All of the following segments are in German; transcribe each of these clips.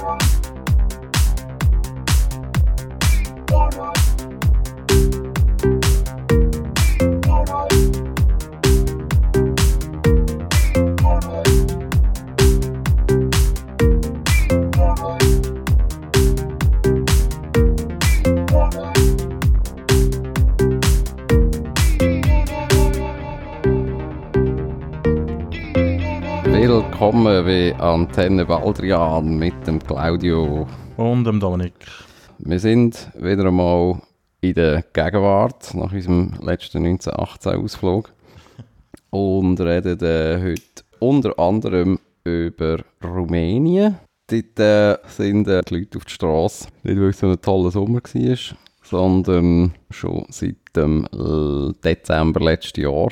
Bye. Willkommen bei Antenne Baldrian mit dem Claudio. Und dem Dominik. Wir sind wieder einmal in der Gegenwart nach unserem letzten 1918-Ausflug und reden äh, heute unter anderem über Rumänien. Dort äh, sind äh, die Leute auf der Straße, nicht weil es so ein toller Sommer war, sondern schon seit dem Dezember letzten Jahr.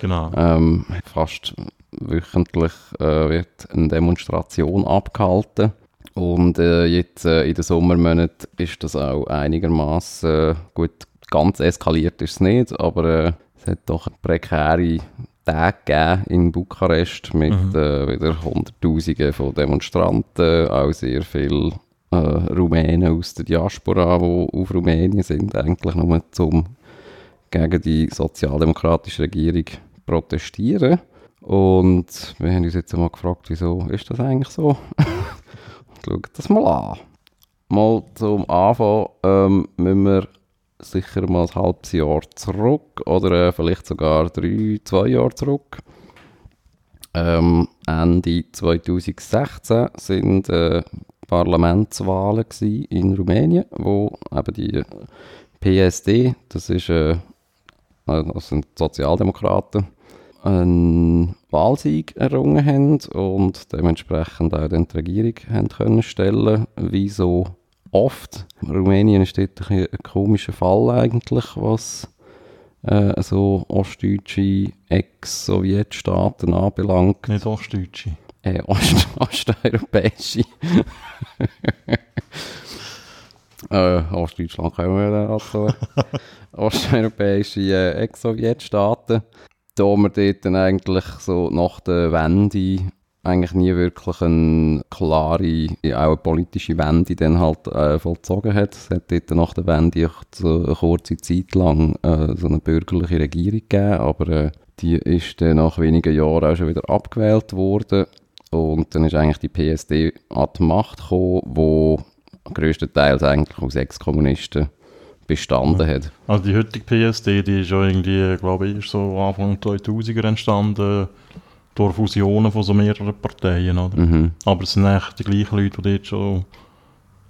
Genau. Ähm, fast wöchentlich äh, wird eine Demonstration abgehalten. Und äh, jetzt äh, in den Sommermonaten ist das auch einigermaßen äh, gut. Ganz eskaliert ist es nicht, aber äh, es hat doch prekäre Tage gegeben in Bukarest mit Mhm. äh, wieder Hunderttausenden von Demonstranten, auch sehr viele äh, Rumänen aus der Diaspora, die auf Rumänien sind, eigentlich nur zum gegen die sozialdemokratische Regierung protestieren. Und wir haben uns jetzt einmal gefragt, wieso ist das eigentlich so? Und schauen das mal an. Mal zum Anfang ähm, müssen wir sicher mal ein halbes Jahr zurück oder äh, vielleicht sogar drei, zwei Jahre zurück. Ähm, Ende 2016 sind äh, Parlamentswahlen in Rumänien, wo eben die PSD, das ist äh, das sind Sozialdemokraten, einen Wahlsieg errungen haben und dementsprechend auch dann die Regierung haben können stellen, wie so oft. Rumänien ist dort ein, ein komischer Fall eigentlich, was äh, so ostdeutsche Ex-Sowjetstaaten anbelangt. Nicht Ostdeutsche. Äh, Ost osteuropäische. äh, Ostdeutschland können wir also. Osteuropäische äh, Ex-Sowjetstaaten. Da wir dort dann eigentlich so nach der Wende eigentlich nie wirklich eine klare, auch eine politische Wende dann halt äh, vollzogen hat. Es hat dort nach der Wende so eine kurze Zeit lang äh, so eine bürgerliche Regierung gegeben, aber äh, die ist dann nach wenigen Jahren auch schon wieder abgewählt worden. Und dann ist eigentlich die PSD an die Macht gekommen, wo größtenteils eigentlich aus Ex-Kommunisten bestanden hat. Also die heutige PSD, die ist ja irgendwie, glaube ich, so Anfang 2000er entstanden durch Fusionen von so mehreren Parteien, oder? Mhm. Aber es sind eigentlich die gleichen Leute, die dort schon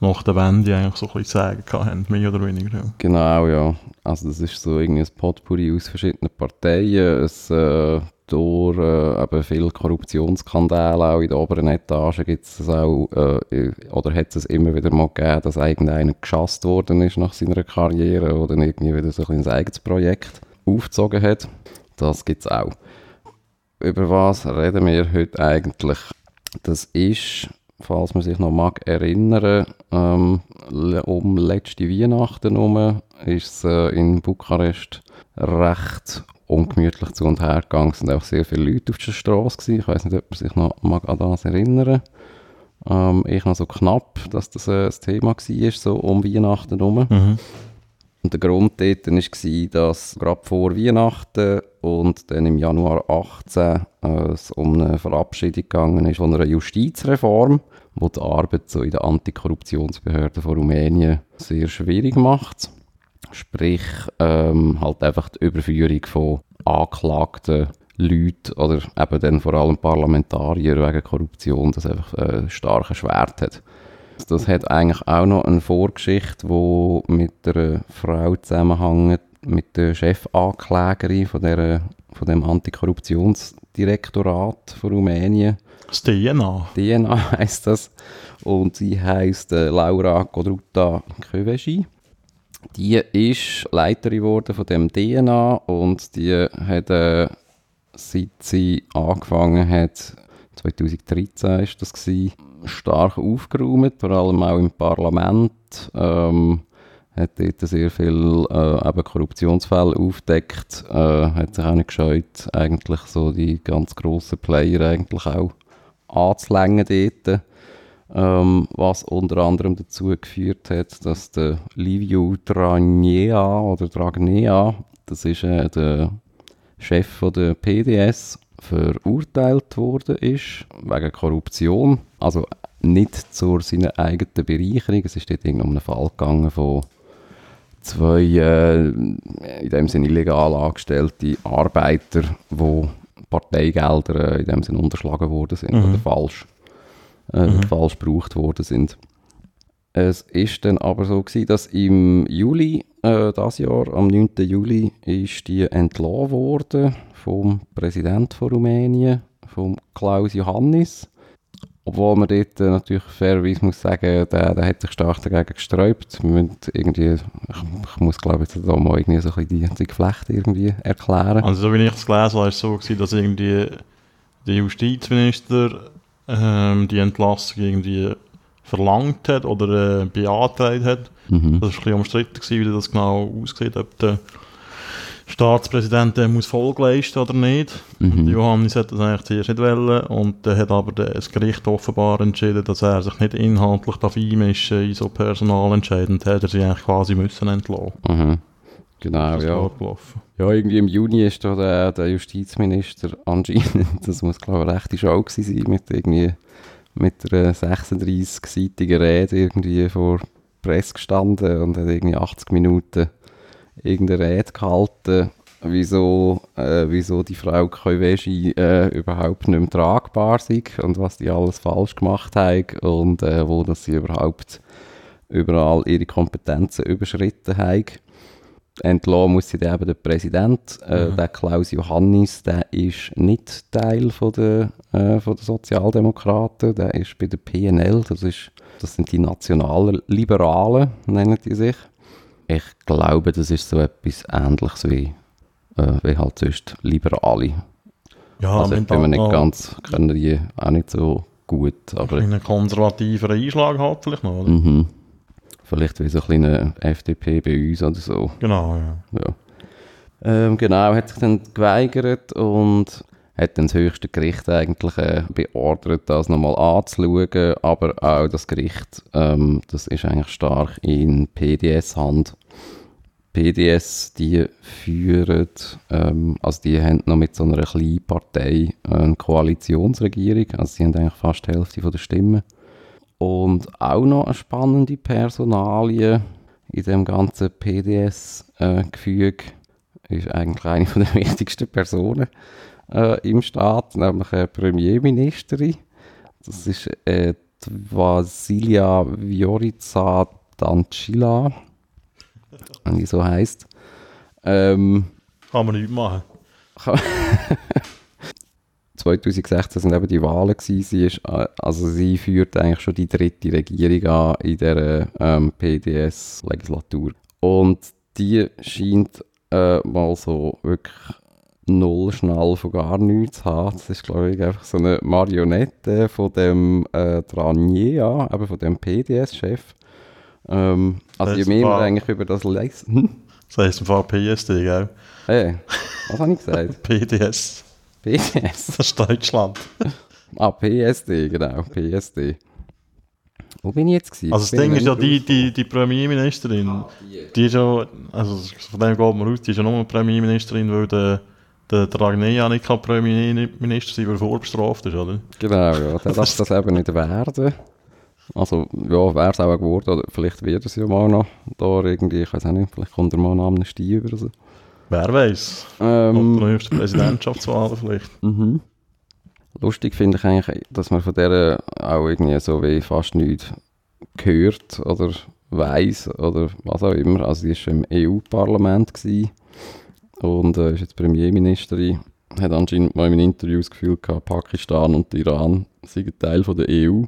nach der Wende eigentlich so ein bisschen sagen haben, mehr oder weniger. Ja. Genau, ja. Also das ist so irgendwie ein Potpourri aus verschiedenen Parteien. Es, äh, durch äh, eben viele Korruptionsskandale auch in der oberen Etage gibt es auch, äh, oder hat es immer wieder mal gegeben, dass irgendeiner geschasst worden ist nach seiner Karriere oder irgendwie wieder so ein, eigenes Projekt aufgezogen hat. Das gibt es auch. Über was reden wir heute eigentlich? Das ist, falls man sich noch mag erinnern, ähm, um letzte Weihnachten herum ist es äh, in Bukarest recht ungemütlich zu und her gegangen. Es sind auch sehr viele Leute auf der Straße gewesen. Ich weiß nicht, ob man sich noch mag an das erinnern. Ähm, ich noch so knapp, dass das äh, das Thema war, so um Weihnachten herum. Mhm. Und der Grund dort war, dass gerade vor Weihnachten und dann im Januar 18 äh, es um eine Verabschiedung gegangen ist von einer Justizreform, die die Arbeit so in der Antikorruptionsbehörde von Rumänien sehr schwierig macht. Sprich, ähm, halt einfach die Überführung von angeklagten Leuten oder eben dann vor allem Parlamentarier wegen Korruption, das einfach äh, stark erschwert hat. Das hat eigentlich auch noch eine Vorgeschichte, die mit einer Frau zusammenhängt, mit der Chefanklägerin von, der, von dem Antikorruptionsdirektorat von Rumänien. Das DNA. DNA heißt das. Und sie heißt äh, Laura Godruta Kövesi. Die ist Leiterin geworden von dem DNA und die hat, äh, seit sie angefangen hat, 2013 ist das gewesen, stark aufgeräumt, vor allem auch im Parlament. Ähm, hat dort sehr viel äh, eben Korruptionsfälle aufdeckt, äh, hat sich auch nicht gescheut, eigentlich so die ganz grossen Player eigentlich auch anzulängen dort. ähm, was unter anderem dazu geführt hat, dass der Liviu Dragnea oder Dragnea, das ist äh, der Chef von der PDS, verurteilt worden ist wegen Korruption. Also nicht zu seiner eigenen Bereicherung. Es ist dort um einen Fall gegangen von zwei äh, in dem Sinne illegal angestellte Arbeiter, die Parteigelder äh, in dem Sinne unterschlagen worden sind Mhm. oder falsch, äh, Mhm. falsch gebraucht worden sind. Es ist dann aber so gewesen, dass im Juli äh, das Jahr, am 9. Juli, ist die entlassen worden vom Präsident von Rumänien, vom Klaus Johannis. Obwohl man dort äh, natürlich fairerweise muss sagen, der, der hat sich stark dagegen gesträubt. Irgendwie, ich, ich muss glaube jetzt da mal irgendwie so ein bisschen die, Geflechte irgendwie erklären. Also so wie ich es gelesen habe, ist es so gewesen, dass irgendwie der Justizminister ähm, die Entlassung irgendwie verlangt hat oder äh, beantragt hat. Mhm. Das war ein bisschen umstritten, gewesen, wie das genau aussieht, ob der Staatspräsident dem muss Folge leisten oder nicht. Mhm. Johannes hat das eigentlich zuerst nicht wollen und dann hat aber das Gericht offenbar entschieden, dass er sich nicht inhaltlich darf einmischen in so Personalentscheidungen. Und hat er sie eigentlich quasi müssen entlassen. Mhm. Genau, ja. Ja, irgendwie im Juni ist da der, der Justizminister anscheinend, das muss glaube ich eine rechte Show gewesen sein, mit irgendwie mit einer 36-seitigen Rede irgendwie vor Presse gestanden und hat irgendwie 80 Minuten irgendeine Rede gehalten, wieso, äh, wieso die Frau Koiveshi äh, überhaupt nicht mehr tragbar sei und was die alles falsch gemacht hat und äh, wo dass sie überhaupt überall ihre Kompetenzen überschritten haben entlassen muss sie dann eben der Präsident, äh, Mhm. der Klaus Johannis, der ist nicht Teil von der, äh, von der Sozialdemokraten, der ist bei der PNL, das, ist, das sind die nationalen Liberalen, nennen die sich. Ich glaube, das ist so etwas Ähnliches wie, äh, wie halt sonst Liberale. Ja, also ich bin mir nicht ganz, können die auch nicht so gut, aber einen konservativeren Einschlag hat vielleicht noch, oder? mhm. Vielleicht wie so ein kleiner FDP bei uns oder so. Genau, ja. Ja. Ähm, genau, hat sich dann geweigert und hat dann das höchste Gericht eigentlich äh, beordert, das nochmal anzuschauen, aber auch das Gericht, ähm, das ist eigentlich stark in PDS-Hand. PDS, die führen, ähm, also die haben noch mit so einer kleinen Partei eine Koalitionsregierung, also sie haben eigentlich fast die Hälfte der Stimmen. Und auch noch eine spannende Personalie in dem ganzen PDS-Gefüge ist eigentlich eine der wichtigsten Personen äh, im Staat, nämlich eine Premierministerin. Das ist äh, Vasilia Viorica Dancila, wenn die so heisst. Ähm, Kann man nicht machen. 2016 sind eben die Wahlen gewesen. Sie ist, äh, also sie führt eigentlich schon die dritte Regierung an in der ähm, PDS-Legislatur. Und die scheint äh, mal so wirklich null Schnall von gar nichts zu haben. Das ist, glaube ich, einfach so eine Marionette von dem äh, Dranier, eben von dem PDS-Chef. Ähm, also je mehr man eigentlich über das. Hm? Das heisst im Fall PSD, gell? Hey, was habe ich gesagt? PDS. PDS? Das ist Deutschland. Ah, PSD, genau, PSD. Wo bin ich jetzt gewesen? Also das Bin Ding ist ja, die, die, die Premierministerin, die ist ja, also von dem geht man aus, die ist ja nur Premierministerin, weil der, der Dragnea nicht kann Premierminister sein, weil er vorbestraft ist, oder? Genau, ja, der darf das eben nicht werden. Also, ja, wäre es auch geworden, oder vielleicht wird es ja mal noch da irgendwie, ich weiß auch nicht, vielleicht kommt er mal eine Amnestie über oder so. Wer weiß? Ähm, Oder nächste Präsidentschaftswahl vielleicht. Mhm. Lustig finde ich eigentlich, dass man von der auch irgendwie so wie fast nichts gehört oder weiß oder was auch immer. Also sie war schon im EU-Parlament und äh, ist jetzt Premierministerin. Hat anscheinend mal in Interviews das Gefühl gehabt, Pakistan und Iran sind Teil von der EU.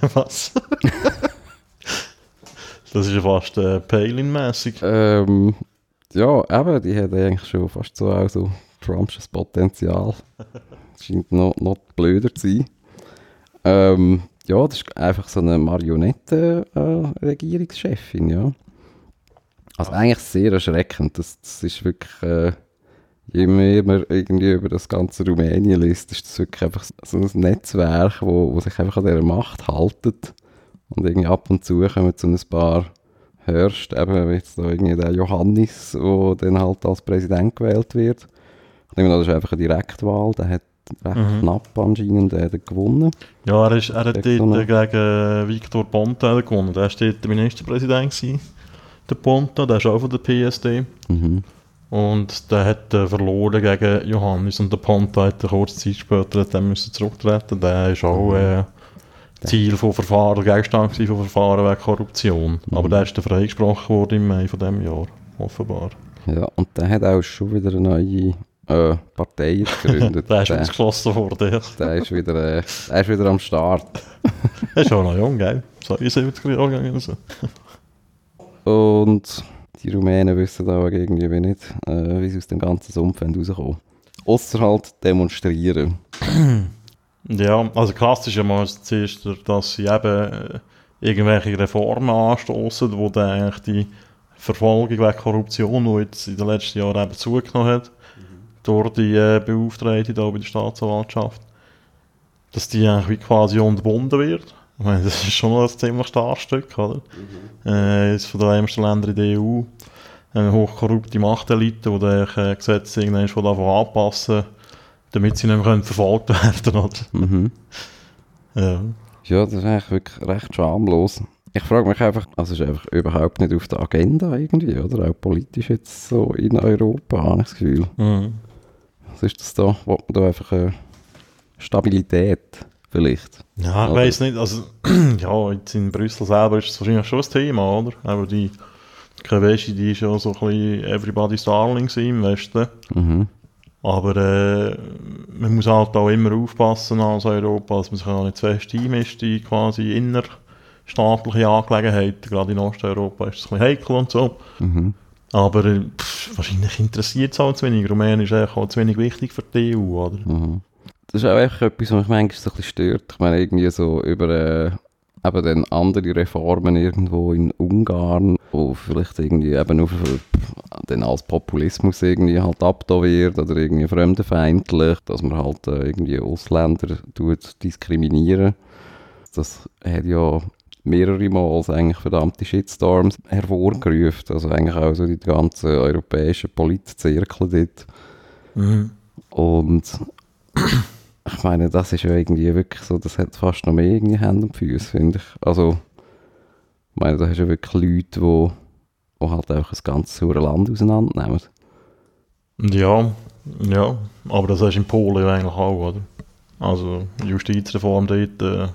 Was? das ist ja fast äh, Palin-mässig. Ähm, ja, eben, die hat eigentlich schon fast so auch so Trumpsches Potenzial. Scheint noch, noch blöder zu sein. Ähm, ja, das ist einfach so eine Marionette-Regierungschefin, ja. Also eigentlich sehr erschreckend. Das, das ist wirklich, äh, je mehr man irgendwie über das ganze Rumänien liest, ist das wirklich einfach so ein Netzwerk, wo, wo sich einfach an dieser Macht haltet. Und irgendwie ab und zu kommen so ein paar Hörst, eben jetzt da irgendwie der Johannes, der dann halt als Präsident gewählt wird. Ich denke, das ist einfach eine Direktwahl, der hat recht Mhm. knapp anscheinend äh, gewonnen. Ja, er, ist, er hat dort Gegen äh, Viktor Ponta gewonnen. Der war dort der Ministerpräsident, gewesen, der Ponta, der ist auch von der PSD. Mhm. Und der hat äh, verloren gegen Johannes und der Ponta hat kurze Zeit später hat dann müssen zurücktreten. Der ist auch äh, Ziel von Verfahren, Gegenstand gewesen von Verfahren wegen Korruption. Aber der ist dann freigesprochen worden im Mai von diesem Jahr, offenbar. Ja, und der hat auch schon wieder eine neue äh, Partei gegründet. Der ist der, ausgeschlossen worden. Ja. der, ist wieder, äh, der ist wieder am Start. Er ist auch noch jung, gell? 72 Jahre gegangen oder so. Und die Rumänen wissen auch irgendwie wie nicht, äh, wie sie aus dem ganzen Sumpf rauskommen. Ausser halt demonstrieren. Ja, also klassisch ist mal zuerst, dass sie eben äh, irgendwelche Reformen anstoßen, wo dann eigentlich die Verfolgung wegen Korruption, die jetzt in den letzten Jahren eben zugenommen hat, durch die äh, Beauftragte da bei der Staatsanwaltschaft, dass die eigentlich quasi unterbunden wird. Ich meine, das ist schon ein ziemlich starkes Stück, oder? Äh, ist von den ärmsten Ländern in der EU. Eine hochkorrupte Machtelite, die dann äh, Gesetze irgendwann von davon anpassen, damit sie nicht mehr können verfolgt werden oder? Mhm. Ja. Ja, das ist eigentlich wirklich recht schamlos. Ich frage mich einfach, also ist einfach überhaupt nicht auf der Agenda irgendwie, oder? Auch politisch jetzt so in Europa, habe ich das Gefühl. Mhm. Was ist das da? Wollt man da einfach eine Stabilität vielleicht? Ja, ich weiß nicht, also ja, jetzt in Brüssel selber ist es wahrscheinlich schon ein Thema, oder? Aber die Keveschi, die ist ja so ein bisschen Everybody's Darling im Westen. Mhm. Aber äh, man muss halt auch immer aufpassen als Europa, dass man sich auch nicht zu fest einmischt in quasi innerstaatliche Angelegenheiten. Gerade in Osteuropa ist es ein bisschen heikel und so. Mhm. Aber äh, pff, wahrscheinlich interessiert es auch zu wenig. Rumänien ist eigentlich auch zu wenig wichtig für die EU, oder? Mhm. Das ist auch echt etwas, was mich manchmal so ein bisschen stört. Ich meine, irgendwie so über äh, eben dann andere Reformen irgendwo in Ungarn, wo vielleicht irgendwie eben nur dann als Populismus irgendwie halt abgetan wird oder irgendwie fremdenfeindlich, dass man halt äh, irgendwie Ausländer tut diskriminieren. Das hat ja mehrere Mal eigentlich verdammte Shitstorms hervorgerufen. Also eigentlich auch so die ganzen europäischen Politzirkel dort. Mhm. Und ich meine, das ist ja irgendwie wirklich so, das hat fast noch mehr irgendwie Hände und Füße, finde ich. Also, ich meine, da hast du ja wirklich Leute, die, die halt einfach ein ganzes saure Land auseinandernehmen. Ja, ja, aber das ist in Polen ja eigentlich auch, oder? Also Justizreform dort äh,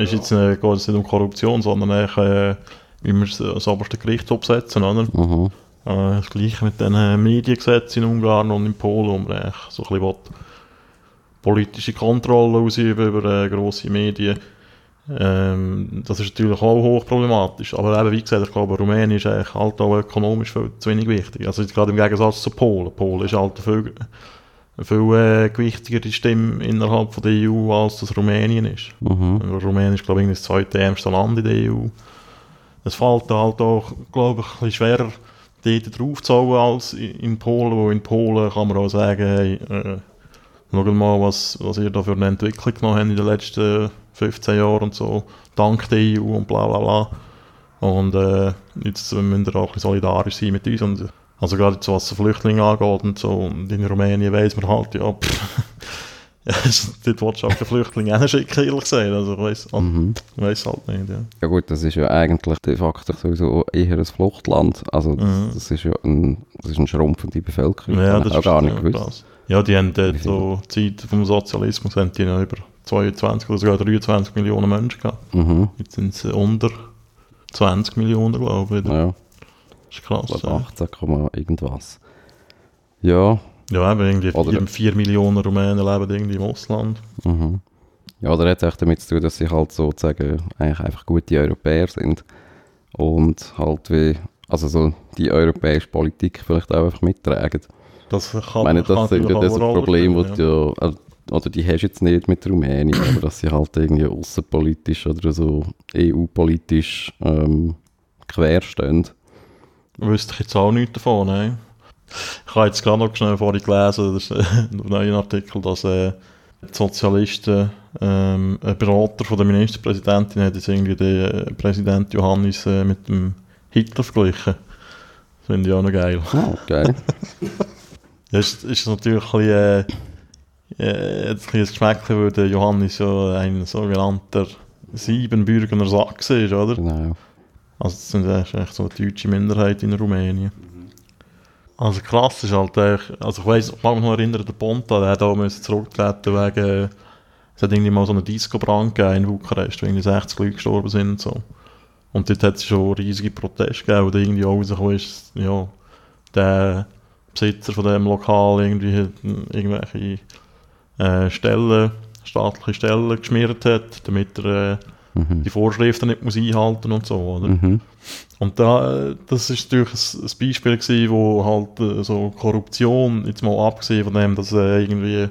ist jetzt äh, geht es nicht um Korruption, sondern eigentlich, äh, wie wir es das oberste Gericht absetzen, oder? Mhm. Äh, das gleiche mit den äh, Mediengesetzen in Ungarn und in Polen, wo man so ein bisschen will, politische Kontrolle ausüben über äh, grosse Medien. Ähm, das ist natürlich auch hochproblematisch. Aber eben, wie gesagt, ich glaube, Rumänien ist eigentlich halt auch ökonomisch viel zu wenig wichtig. Also gerade im Gegensatz zu Polen. Polen ist halt viel, viel äh, gewichtigere Stimme innerhalb von der EU, als das Rumänien ist. Mhm. Rumänien ist, glaube ich, das zweitärmste Land in der EU. Es fällt halt auch, glaube ich, ein bisschen schwerer, dort drauf zu hauen als in Polen, wo in Polen kann man auch sagen, hey, äh, schaut mal, was, was ihr da für eine Entwicklung genommen habt in den letzten 15 Jahren und so, dank der EU und bla bla bla. Und äh, jetzt müssen wir auch ein bisschen solidarisch sein mit uns. Und, also gerade jetzt, was Flüchtlinge angeht und so, und in Rumänien weiss man halt, ja, pff, ja, dort willst du auch keine Flüchtlinge hinschicken, ehrlich gesagt. Also ich weiss, Mhm. ich weiss halt nicht, ja. Ja gut, das ist ja eigentlich de facto sowieso eher ein Fluchtland. Also das, Mhm. das ist ja ein, das ist eine schrumpfende Bevölkerung. Ja, das das auch ist gar nicht gewusst. krass. Ja, die haben dort so Zeit vom Sozialismus haben die noch über 22 oder sogar 23 Millionen Menschen gehabt. Mhm. Jetzt sind sie unter 20 Millionen, glaube ich. Ja, Das ist krass. ich glaube Ja, 18, Komma irgendwas. Ja, ja eben irgendwie Oder- 4, 4 Millionen Rumänen leben irgendwie im Ausland. Mhm. Ja, oder hat es echt damit zu tun, dass sie halt sozusagen eigentlich einfach gute Europäer sind und halt wie, also so die europäische Politik vielleicht auch einfach mittragen. Das kann, Ich meine, das sind ja das Problem, das ja, äh, oder die hast du jetzt nicht mit Rumänien, aber dass sie halt irgendwie außenpolitisch oder so EU-politisch ähm, querstehen. Wüsste ich jetzt auch nichts davon, nein. Ich habe jetzt gerade noch schnell vorhin gelesen, das ist ein neuer Artikel, dass äh, die Sozialisten, ähm, ein Berater von der Ministerpräsidentin hat jetzt irgendwie den äh, Präsident Johannes äh, mit dem Hitler verglichen. Das finde ich auch noch geil. Oh, geil. Ja, ist, ist natürlich ein bisschen, äh, äh, ein Geschmack, weil der Johannes ja ein sogenannter Siebenbürgener Sachse ist, oder? genau. Also das sind echt so eine deutsche Minderheit in Rumänien. Also krass ist halt, also ich weiss, ich mag mich noch erinnern, der Ponta, der hat auch müssen zurücktreten wegen, es hat irgendwie mal so einen Disco-Brand gegeben in Bukarest, wo irgendwie 60 Leute gestorben sind und so. Und dort hat es schon riesige Proteste gegeben, wo irgendwie auch rausgekommen ist, ja, der Besitzer von dem Lokal irgendwie irgendwelche äh, Stellen, staatliche Stellen geschmiert hat, damit er äh, Mhm. die Vorschriften nicht muss einhalten und so, oder? Mhm. Und da, das ist natürlich ein, ein Beispiel gewesen, wo halt äh, so Korruption, jetzt mal abgesehen von dem, dass äh, irgendwie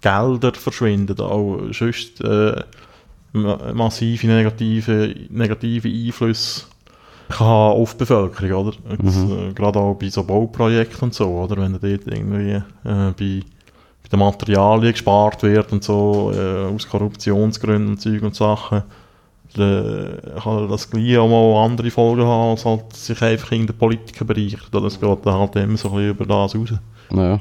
Gelder verschwinden, auch sonst äh, ma- massive negative, negative Einflüsse auf die Bevölkerung, oder? Jetzt, äh, gerade auch bei so Bauprojekten und so, oder? Wenn dort irgendwie äh, bei, bei den Materialien gespart wird und so, äh, aus Korruptionsgründen und Zeug und Sachen, dann kann das gleich auch mal andere Folgen haben, als halt sich einfach in den Politiker bereichert. Es geht dann halt immer so ein bisschen über das raus. Ja.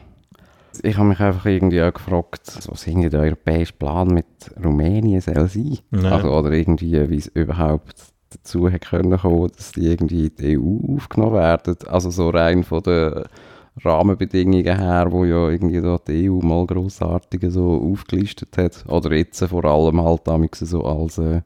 Ich habe mich einfach irgendwie auch gefragt, was irgendwie der europäische Plan mit Rumänien soll sein. Ja. Also, oder irgendwie, wie es überhaupt dazu hat können kommen, dass die irgendwie in die EU aufgenommen werden. Also so rein von den Rahmenbedingungen her, wo ja irgendwie da die EU mal grossartige so aufgelistet hat. Oder jetzt vor allem halt damit so als äh,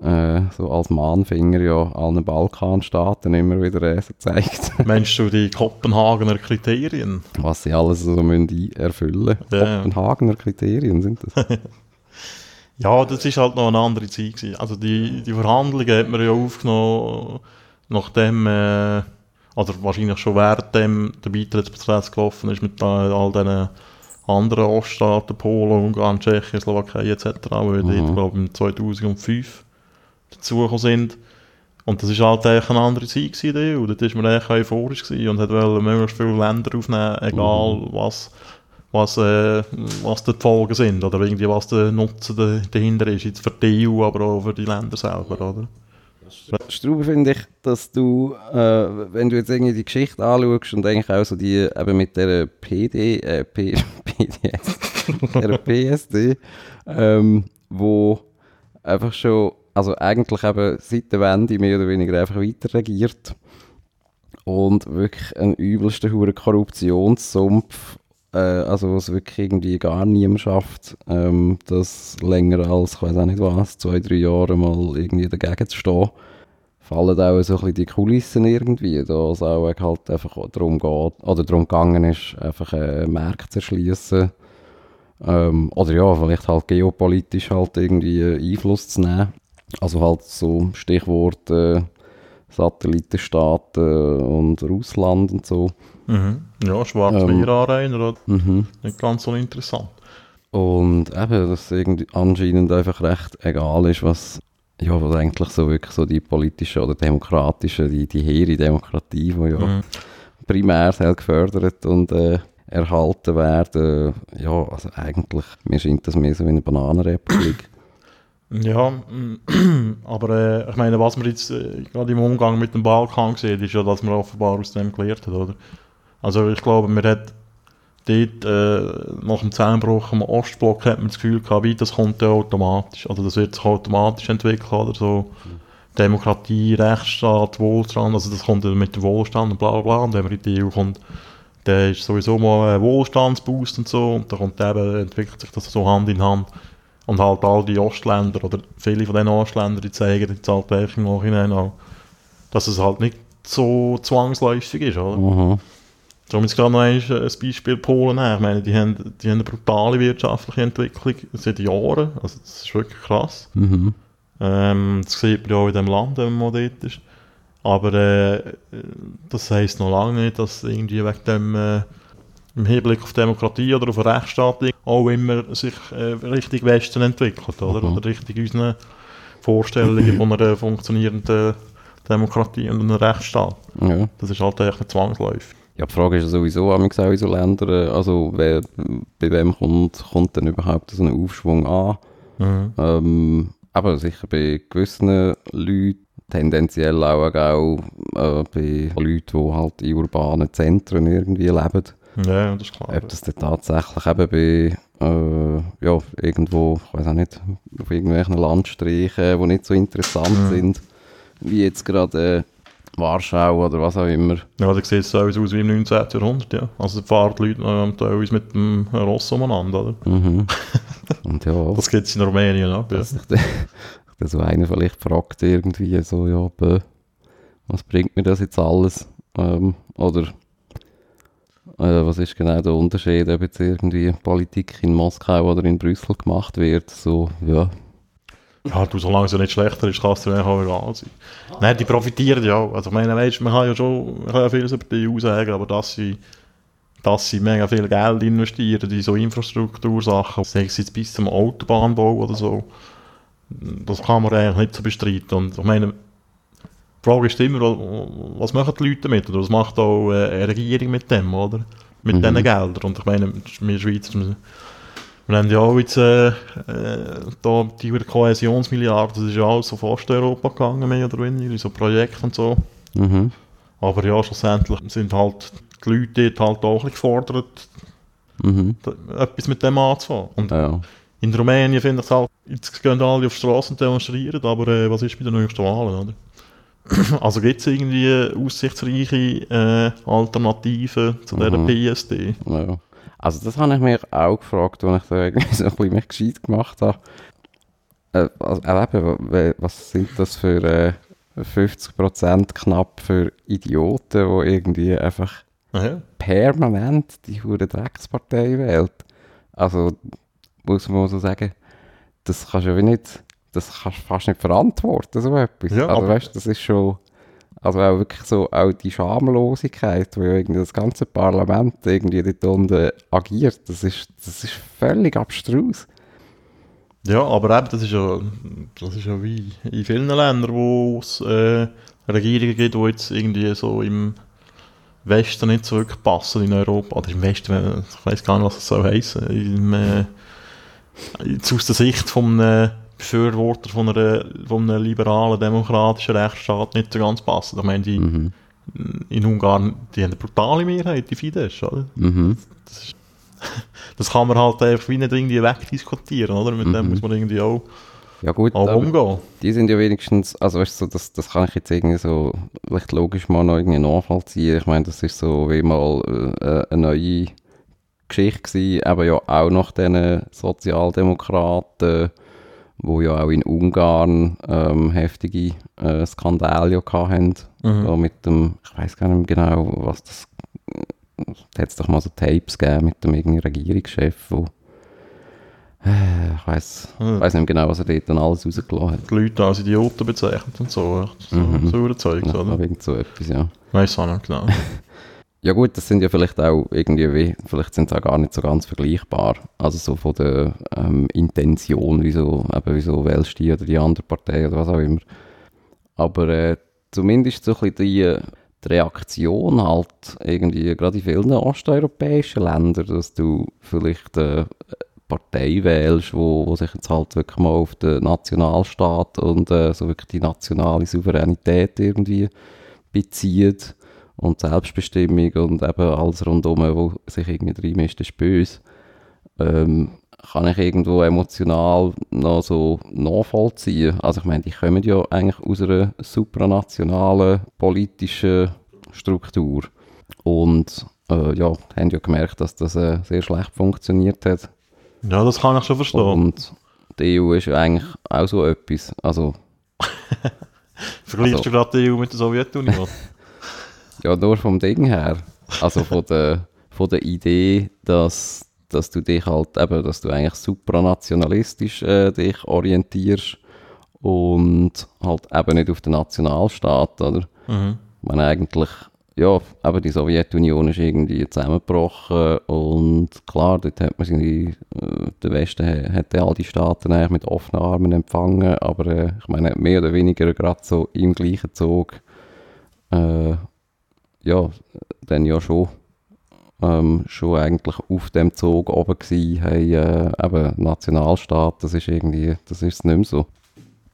äh, so als Mahnfinger ja allen Balkanstaaten immer wieder äh, so zeigt. Meinst du die Kopenhagener Kriterien? was sie alles so müssen erfüllen Ja. Kopenhagener Kriterien sind das. Ja, das ist halt noch eine andere Zeit gewesen. Also die, die Verhandlungen hat man ja aufgenommen, nachdem, äh, oder wahrscheinlich schon währenddem der Beitrittsprozess gelaufen ist mit all diesen anderen Oststaaten, Polen, Ungarn, Tschechien, Slowakei etc., wo wir Mhm. dort, glaube ich, im 2005 dazugekommen sind. Und das ist halt eigentlich eine andere Zeit gewesen, EU. Dort war man eigentlich euphorisch gewesen und hat möglichst viele Länder aufnehmen, egal was, was, äh, was die Folgen sind oder irgendwie was der Nutzen da- dahinter ist, jetzt für die EU, aber auch für die Länder selber, oder? Strube finde ich, dass du, äh, wenn du jetzt irgendwie die Geschichte anschaust und eigentlich auch so die, eben mit der PD, äh, P, PDS, der PSD, ähm, wo einfach schon, also eigentlich eben seit der Wende mehr oder weniger einfach weiter regiert und wirklich einen übelsten Korruptionssumpf, äh, also was wirklich irgendwie gar niemand schafft, ähm, das länger als, ich weiß auch nicht was, zwei, drei Jahre mal irgendwie dagegen zu stehen fallen auch so ein bisschen die Kulissen irgendwie, da es auch halt einfach darum geht, oder darum gegangen ist, einfach einen Markt zu erschließen. Ähm, oder ja, vielleicht halt geopolitisch halt irgendwie Einfluss zu nehmen. Also halt so Stichwort äh, Satellitenstaaten und Russland und so. Mhm. Ja, schwarz Ähm. Oder? Mhm. Nicht ganz so interessant. Und eben, dass es irgendwie anscheinend einfach recht egal ist, was, ja, was eigentlich so wirklich so die politische oder demokratische, die, die hehre Demokratie, die ja Mhm. primär soll gefördert und äh, erhalten werden. Ja, also eigentlich, mir scheint das mehr so wie eine Bananenrepublik. Ja, mm, aber äh, ich meine, was man jetzt äh, gerade im Umgang mit dem Balkan sieht, ist ja, dass man offenbar aus dem gelernt hat, oder? Also ich glaube, man hat dort äh, nach dem Zusammenbruch im Ostblock hat man das Gefühl gehabt, wie das kommt ja automatisch. Also das wird sich automatisch entwickeln, oder so. Demokratie, Rechtsstaat, Wohlstand, also das kommt mit dem Wohlstand und bla bla bla. Und wenn man in die EU kommt, dann ist sowieso mal ein Wohlstandsboost und so. Und da kommt eben, entwickelt sich das so Hand in Hand. Und halt all die Ostländer oder viele von den Ostländern, die zeigen jetzt halt eigentlich im Nachhinein auch, dass es halt nicht so zwangsläufig ist, oder? Mhm. Darum ist gerade noch ein, Beispiel Polen. her. Ich meine, die haben, die haben eine brutale wirtschaftliche Entwicklung seit Jahren. Also das ist wirklich krass. Mhm. Ähm, das sieht man ja auch in dem Land, wenn man dort ist. Aber äh, das heisst noch lange nicht, dass irgendwie wegen dem äh, im Hinblick auf Demokratie oder auf Rechtsstaat auch immer sich äh, Richtung Westen entwickelt, oder? Mhm. Oder Richtung unseren Vorstellungen von einer funktionierenden Demokratie und einem Rechtsstaat. Ja. Das ist halt eigentlich nicht zwangsläufig. Ja, die Frage ist ja sowieso, auch in so Ländern, also wer, bei wem kommt, kommt denn überhaupt so ein Aufschwung an? Mhm. Ähm, aber sicher bei gewissen Leuten, tendenziell auch, auch äh, bei Leuten, die halt in urbanen Zentren irgendwie leben. Ja, das ist klar. Ob das dann tatsächlich eben bei, äh, ja, irgendwo, ich weiß auch nicht, auf irgendwelchen Landstreichen, die nicht so interessant Mhm. sind, wie jetzt gerade äh, Warschau oder was auch immer. Ja, da sieht es teilweise aus wie im 19. Jahrhundert, ja. Also da fahren die Leute ähm, teilweise mit dem Ross umeinander, oder? Mhm. Und ja, Das gibt es in Rumänien ab, ja. dass so einer vielleicht fragt irgendwie so, ja, bäh, was bringt mir das jetzt alles? Ähm, oder äh, was ist genau der Unterschied, ob jetzt irgendwie Politik in Moskau oder in Brüssel gemacht wird? So, ja, Ja, du, solange es ja nicht schlechter ist, kann es dir eigentlich auch egal sein. Nein, die profitieren ja auch. Also, ich meine, weißt, man kann ja schon kann ja vieles über die EU sagen, aber dass sie, dass sie mega viel Geld investieren in so Infrastruktursachen, sei es jetzt bis zum Autobahnbau oder so, das kann man eigentlich nicht so bestreiten. Und ich meine, die Frage ist immer, wa- was machen die Leute damit? Oder was macht auch äh, eine Regierung mit dem, oder? Mit Mhm. diesen Geldern. Und ich meine, wir Schweizer, wir wir haben ja auch jetzt äh, äh, da die Kohäsionsmilliarden, das ist ja alles auf Osteuropa gegangen, mehr oder weniger, in so Projekte und so. mhm. Aber ja, schlussendlich sind halt die Leute dort halt auch gefordert, Mhm. etwas mit dem anzufangen. Und Ja. in Rumänien finde ich es halt, jetzt gehen alle auf die Straße und demonstrieren, aber äh, was ist bei den nächsten Wahlen, oder? Also gibt es irgendwie aussichtsreiche äh, Alternativen zu dieser Mhm. PSD? Ja. Also das habe ich mir auch gefragt, als ich da irgendwie so ein bisschen mich gescheit gemacht habe. Äh, also, äh, eben, wa- was sind das für äh, 50% knapp für Idioten, die irgendwie einfach Aha. permanent die hure Dreckspartei wählt? Also muss man so sagen, das kannst du ja nicht, das kannst du fast nicht verantworten, so etwas. Ja, also weißt, das ist schon, also auch wirklich so, auch die Schamlosigkeit, wo ja irgendwie das ganze Parlament irgendwie dort unten agiert, das ist, das ist völlig abstrus. Ja, aber eben, das ist ja, das ist ja wie in vielen Ländern, wo es äh, Regierungen gibt, die jetzt irgendwie so im Westen nicht zurückpassen in Europa. Oder im Westen, äh, ich weiß gar nicht, was das soll heissen. Im, äh, aus der Sicht von einem Befürworter von, einer, von einem liberalen, demokratischen Rechtsstaat nicht so ganz passen. Ich meine, die, Mhm. in Ungarn, die haben eine brutale Mehrheit, die Fidesz, oder? Mhm. Das kann man halt einfach wie nicht irgendwie wegdiskutieren, oder? Mit dem Mhm. muss man irgendwie auch, Ja gut, auch aber umgehen. die sind ja wenigstens, also weißt du, das, das kann ich jetzt irgendwie so vielleicht logisch mal noch irgendwie nachvollziehen. Ich meine, das ist so wie mal äh, eine neue Geschichte gewesen, eben ja auch nach diesen Sozialdemokraten, wo ja auch in Ungarn ähm, heftige äh, Skandale ja hatten, Mhm. da mit dem, ich weiß gar nicht mehr genau, was das, da hat es doch mal so Tapes gegeben mit dem irgendwie Regierungschef, wo äh, ich weiß Mhm. ich weiß nicht mehr genau, was er dort dann alles rausgelassen hat. die Leute als Idioten bezeichnet und so. So, Mhm. so Zeug, Ja, oder? irgend so etwas, ja. Weiss auch nicht genau. Ja gut, das sind ja vielleicht auch irgendwie, wie- vielleicht sind sie auch gar nicht so ganz vergleichbar. Also so von der ähm, Intention, wieso, eben wieso wählst du die oder die andere Partei oder was auch immer. Aber äh, zumindest so ein bisschen die, die Reaktion halt irgendwie, gerade in vielen osteuropäischen Ländern, dass du vielleicht eine Partei wählst, wo, wo sich jetzt halt wirklich mal auf den Nationalstaat und äh, so wirklich die nationale Souveränität irgendwie bezieht und Selbstbestimmung und eben alles rundum, wo sich irgendwie reinmischt, ist böse, ähm, kann ich irgendwo emotional noch so nachvollziehen. Also ich meine, die kommen ja eigentlich aus einer supranationalen politischen Struktur und äh, ja, haben ja gemerkt, dass das äh, sehr schlecht funktioniert hat ja, das kann ich schon verstehen. und die EU ist ja eigentlich auch so etwas, also Vergleichst also- du gerade die EU mit der Sowjetunion? Ja, nur vom Ding her. Also von der, von der Idee, dass, dass du dich halt eben, dass du eigentlich supranationalistisch äh, dich orientierst und halt eben nicht auf den Nationalstaat, oder? mhm. Ich meine eigentlich, ja, eben die Sowjetunion ist irgendwie zusammengebrochen und klar, dort hat man seine, äh, der Westen hat ja all die Staaten eigentlich mit offenen Armen empfangen, aber äh, ich meine, mehr oder weniger gerade so im gleichen Zug, äh, ja, dann ja schon, ähm, schon eigentlich auf dem Zug oben gewesen, haben äh, eben Nationalstaat, das ist irgendwie, das ist nicht mehr so.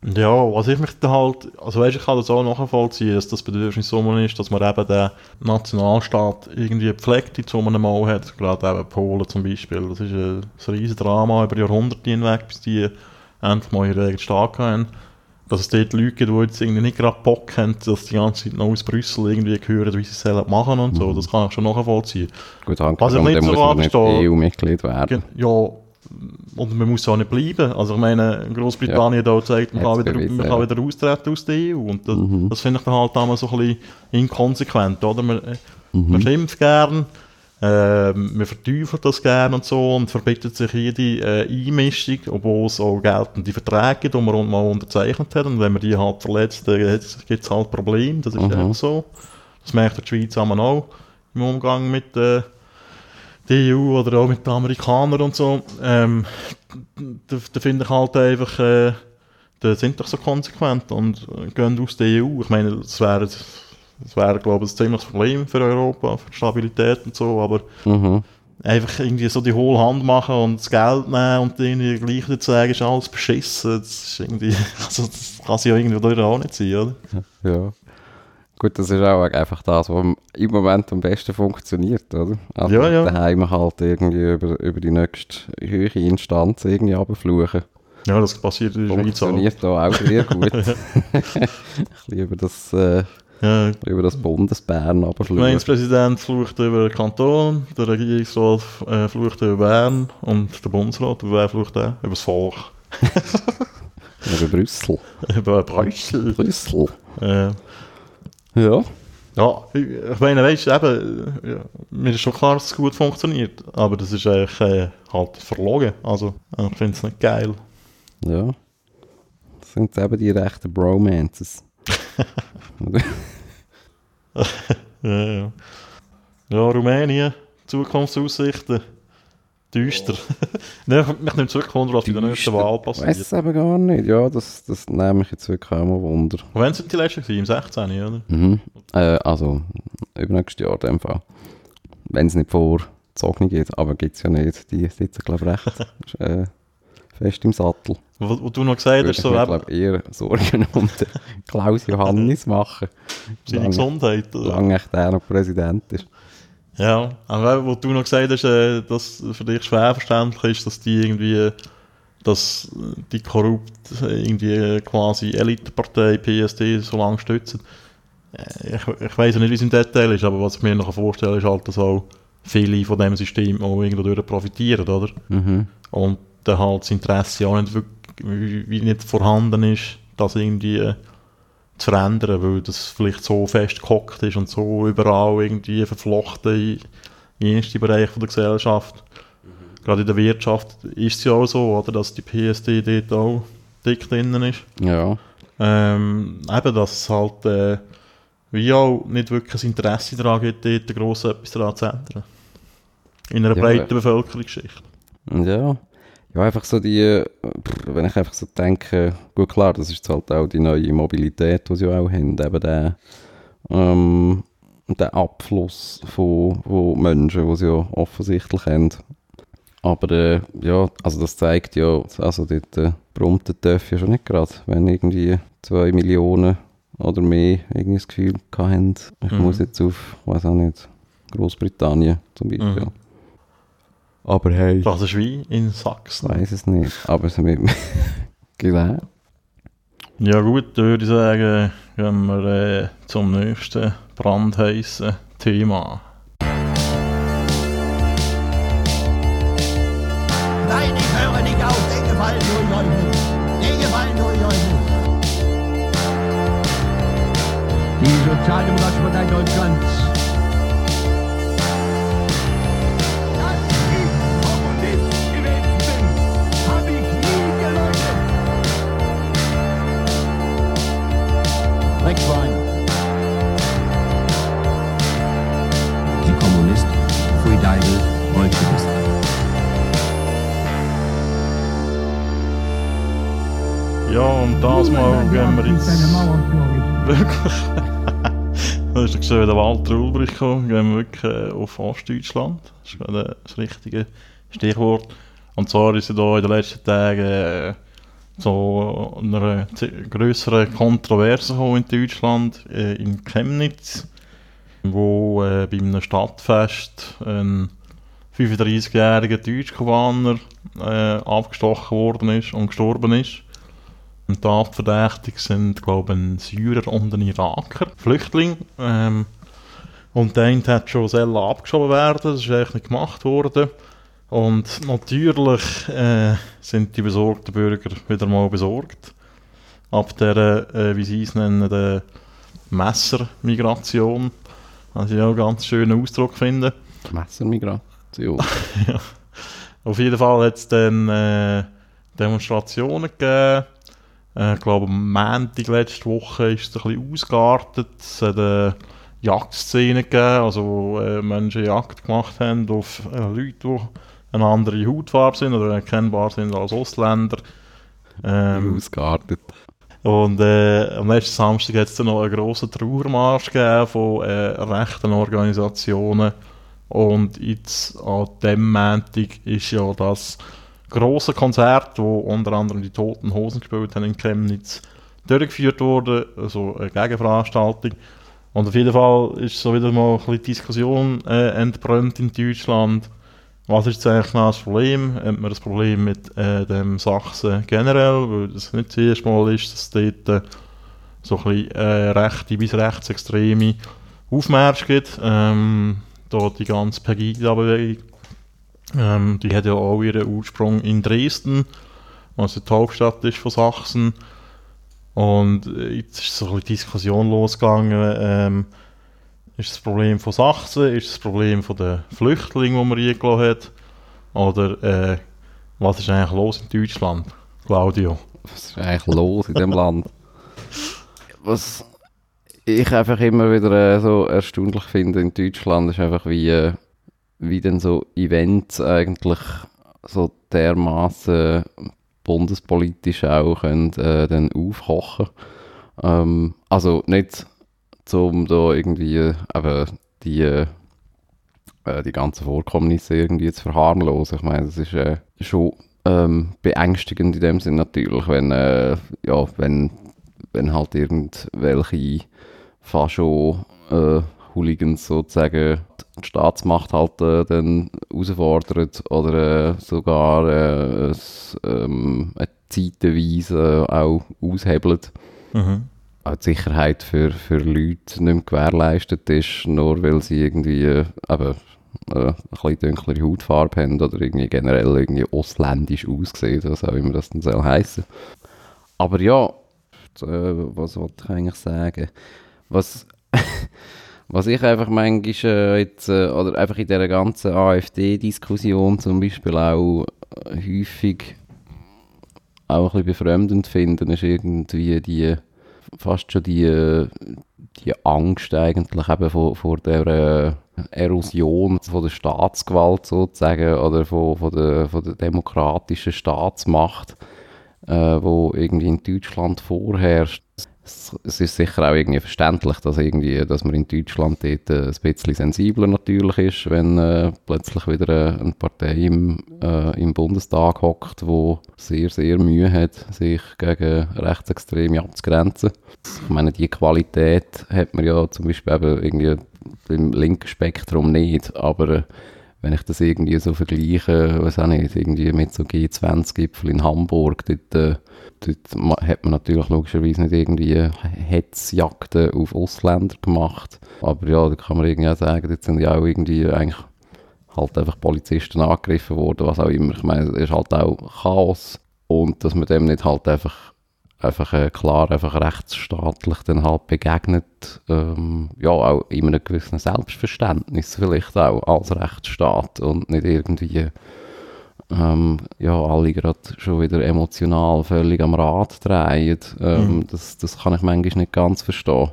Ja, was ich mich da halt, also weißt, ich kann das auch nachvollziehen, dass das Bedürfnis so ist, dass man eben den Nationalstaat irgendwie pflegt, so einem Mal hat, gerade eben Polen zum Beispiel, das ist ein, ein riesiges Drama über Jahrhunderte hinweg, bis die endlich mal ihre eigenen Staat haben. Dass es dort Leute gibt, die jetzt irgendwie nicht gerade Bock haben, dass die ganze Zeit noch aus Brüssel irgendwie hören, wie sie es selber machen und so, das kann ich schon nachvollziehen. Gut, danke, und nicht so verstehe- EU-Mitglied werden. Ja, und man muss auch nicht bleiben. Also ich meine, Großbritannien da zeigt, man, kann wieder, bewiesen, man ja. kann wieder austreten aus der EU. Und das, Mhm. das finde ich dann halt einmal so ein bisschen inkonsequent, oder? Man, äh, man schimpft gern, äh, man verteufelt das gern und so und verbietet sich jede äh, Einmischung, obwohl es auch geltende Verträge gibt, die man mal unterzeichnet hat. Und wenn man die halt verletzt, dann gibt es halt Probleme. Das ist Mhm. einfach so. Das merkt die Schweiz auch im Umgang mit äh, der EU oder auch mit den Amerikanern und so. Ähm, da, da finde ich halt einfach, äh, die sind doch so konsequent und äh, gehen aus der EU. Ich meine, das wäre, das wäre glaube ich, ein ziemliches Problem für Europa, für die Stabilität und so, aber Mhm. einfach irgendwie so die hohle Hand machen und das Geld nehmen und irgendwie gleich nicht sagen, ist alles beschissen. Das ist irgendwie, also das kann sie ja irgendwie durch auch nicht sein, oder? Ja. Gut, das ist auch einfach das, was im Moment am besten funktioniert, oder? Also Ja, ja. daheim halt irgendwie über, über die nächste höhere Instanz irgendwie runterfluchen. Ja, das passiert in der Schweiz auch. Funktioniert da auch sehr gut. Ein bisschen über das, äh, Ja, über das Bundesbären Der runterfluchen. Gemeindepräsident flucht über den Kanton, der Regierungsrat äh, flucht über Bern und der Bundesrat, über wer flucht der? Über das Volk. Über Brüssel. über Brüssel. Brüssel. Äh, Ja. ja, ich meine, weißt du, eben, ja, mir ist schon klar, dass es gut funktioniert, aber das ist eigentlich äh, halt verlogen. Also, ich finde es nicht geil. Ja. Das sind eben die rechten Bromances. Ja, ja. ja Rumänien, Zukunftsaussichten, düster. Nein, mich nimmt zurück, was bei der nächsten Wahl Ich weiß passiert. es eben gar nicht. Ja, das, das nehme ich jetzt wirklich auch mal Wunder. Wann sind die letzten gewesen? Im 16. oder? Mhm. Äh, also, übernächstes Jahr in dem Fall. Wenn es nicht vorgezogen geht, aber gibt es ja nicht. Die sitzen, glaube ich, recht äh, fest im Sattel. Wo, wo du noch gesagt hast, ich so eben, glaube eher Sorgen um den Klaus Johannis machen. seine Solange, Gesundheit. oder? solange echt der noch Präsident ist. Ja, aber wo du noch gesagt hast, äh, dass für dich schwer verständlich ist, dass die irgendwie, dass die korrupt äh, irgendwie äh, quasi Elitepartei PSD so lange stützen. Äh, Ich, ich weiß ja nicht, wie es im Detail ist, aber was ich mir noch vorstellen kann, ist halt, dass auch viele von dem System auch irgendwo profitieren, oder? Mhm. Und dann halt das Interesse auch nicht wirklich, wie, wie nicht vorhanden ist, das irgendwie äh, zu verändern, weil das vielleicht so fest gehockt ist und so überall irgendwie verflochten in, in jeden Bereich von der Gesellschaft. Gerade in der Wirtschaft ist es ja auch so, oder, dass die PSD dort auch dick drinnen ist. Ja. Ähm, eben, dass es halt äh, wie auch nicht wirklich ein Interesse daran gibt, dort gross etwas daran zu ändern. In einer Ja, breiten. Bevölkerungsschicht. Ja. Ja, einfach so die, wenn ich einfach so denke, gut klar, das ist halt auch die neue Mobilität, die sie auch haben, eben der, ähm, der Abfluss von, von Menschen, die sie ja offensichtlich haben. Aber äh, ja, also das zeigt ja, also dort äh, brummt der Töff ja schon nicht gerade, wenn irgendwie zwei Millionen oder mehr irgendwie das Gefühl haben, ich Mhm. muss jetzt auf, weiß auch nicht, Großbritannien zum Beispiel. Mhm. Aber hey, Das ist wie in ich Sachsen. weiß es nicht, aber es mit genau. Ja gut, dann würde ich sagen, gehen wir äh, zum nächsten brandheißen Thema. Nein, ich höre nicht auf, den Gefallen nur Leute. Den Gefallen nur Leute. Die Sozialdemokratische Partei Deutschlands. Wegfahren. Die Kommunist, Pfui Deibel, Bolschewist. Ja, und das mal gehen wir jetzt wirklich, Da ist dann der Walter Ulbrich gekommen, gehen wir wirklich äh, auf Ostdeutschland. Das ist gerade das richtige Stichwort. Und zwar ist er da in den letzten Tagen äh, zu einer grösseren Kontroverse in Deutschland, äh, in Chemnitz, wo äh, bei einem Stadtfest ein 35-jähriger Deutsch-Kubaner äh, abgestochen worden ist und gestorben ist. Und tatverdächtig sind, glaube ein Syrer und ein Iraker, Flüchtling. Ähm, und der eine hat schon selber abgeschoben werden, das ist eigentlich nicht gemacht worden. Und natürlich äh, sind die besorgten Bürger wieder mal besorgt. Ab der, äh, wie sie es nennen, der Messermigration. Was ich auch einen ganz schönen Ausdruck finde. Messermigration. Auf jeden Fall hat es dann äh, Demonstrationen gegeben. Äh, ich glaube, am Montag letzte Woche ist es ein bisschen ausgeartet. Es hat äh, Jagdszenen gegeben, also wo äh, Menschen Jagd gemacht haben auf äh, Leute, die eine andere Hautfarbe sind oder erkennbar sind als Ausländer. Ähm, Ausgeartet. und äh, am letzten Samstag hat es dann noch einen grossen Trauermarsch gegeben von äh, rechten Organisationen. Und jetzt an dem Montag ist ja das grosse Konzert, wo unter anderem die Toten Hosen gespielt haben in Chemnitz, durchgeführt wurde, also eine Gegenveranstaltung. Und auf jeden Fall ist so wieder mal ein bisschen Diskussion äh, entbrannt in Deutschland. Was ist eigentlich noch das Problem? Hat man das Problem mit äh, dem Sachsen generell, weil das nicht das erste Mal ist, dass dort äh, so ein bisschen äh, rechte bis rechtsextreme Aufmärsche gibt. Ähm, da die ganze Pegida-Bewegung, ähm, die hat ja auch ihren Ursprung in Dresden, was die Hauptstadt ist von Sachsen. Und äh, jetzt ist so ein bisschen Diskussion losgegangen, ähm, ist das Problem von Sachsen, ist das Problem von den Flüchtlingen, die man eingeladen hat, oder äh, was ist eigentlich los in Deutschland, Claudio? Was ist eigentlich los in dem Land? Was ich einfach immer wieder äh, so erstaunlich finde in Deutschland, ist einfach wie, äh, wie dann so Events eigentlich so dermaßen bundespolitisch auch können, äh, dann aufkochen. Ähm, also nicht um da irgendwie eben die, äh, äh, die ganzen Vorkommnisse irgendwie zu verharmlosen. Ich meine, das ist äh, schon ähm, beängstigend in dem Sinn natürlich, wenn, äh, ja, wenn, wenn halt irgendwelche fast schon äh, Hooligans sozusagen die Staatsmacht halt äh, dann herausfordert oder äh, sogar äh, es, ähm, eine Zeitenweise auch aushebelt. Auch die Sicherheit für, für Leute nicht mehr gewährleistet ist, nur weil sie irgendwie äh, äh, bisschen dunklere Hautfarbe haben oder irgendwie generell irgendwie ausländisch aussehen, was auch immer das dann soll heissen. Aber ja, äh, was wollte ich eigentlich sagen? Was, was ich einfach manchmal äh, jetzt, äh, oder einfach in dieser ganzen AfD-Diskussion zum Beispiel auch häufig auch ein bisschen befremdend finde, ist irgendwie die, fast schon die, äh, die Angst eigentlich eben vor, vor der äh, Erosion von der Staatsgewalt sozusagen oder von, von, der, von der demokratischen Staatsmacht, äh, wo irgendwie in Deutschland vorherrscht. Es, ist sicher auch irgendwie verständlich, dass, irgendwie, dass man in Deutschland dort ein bisschen sensibler natürlich ist, wenn äh, plötzlich wieder eine Partei im, äh, im Bundestag hockt, wo sehr, sehr Mühe hat, sich gegen Rechtsextreme abzugrenzen. Ich meine, die Qualität hat man ja zum Beispiel eben irgendwie im linken Spektrum nicht, aber wenn ich das irgendwie so vergleiche, weiß auch nicht, irgendwie mit so G20-Gipfel in Hamburg, dort, äh, dort hat man natürlich logischerweise nicht irgendwie Hetzjagden auf Ausländer gemacht, aber ja, da kann man irgendwie auch sagen, dort sind ja auch irgendwie eigentlich halt einfach Polizisten angegriffen worden, was auch immer. Ich meine, es ist halt auch Chaos und dass man dem nicht halt einfach einfach äh, klar, einfach rechtsstaatlich dann halt begegnet, ähm, ja, auch in einem gewissen Selbstverständnis vielleicht auch als Rechtsstaat und nicht irgendwie, ähm, ja, alle gerade schon wieder emotional völlig am Rad drehen. Ähm, das, das kann ich manchmal nicht ganz verstehen.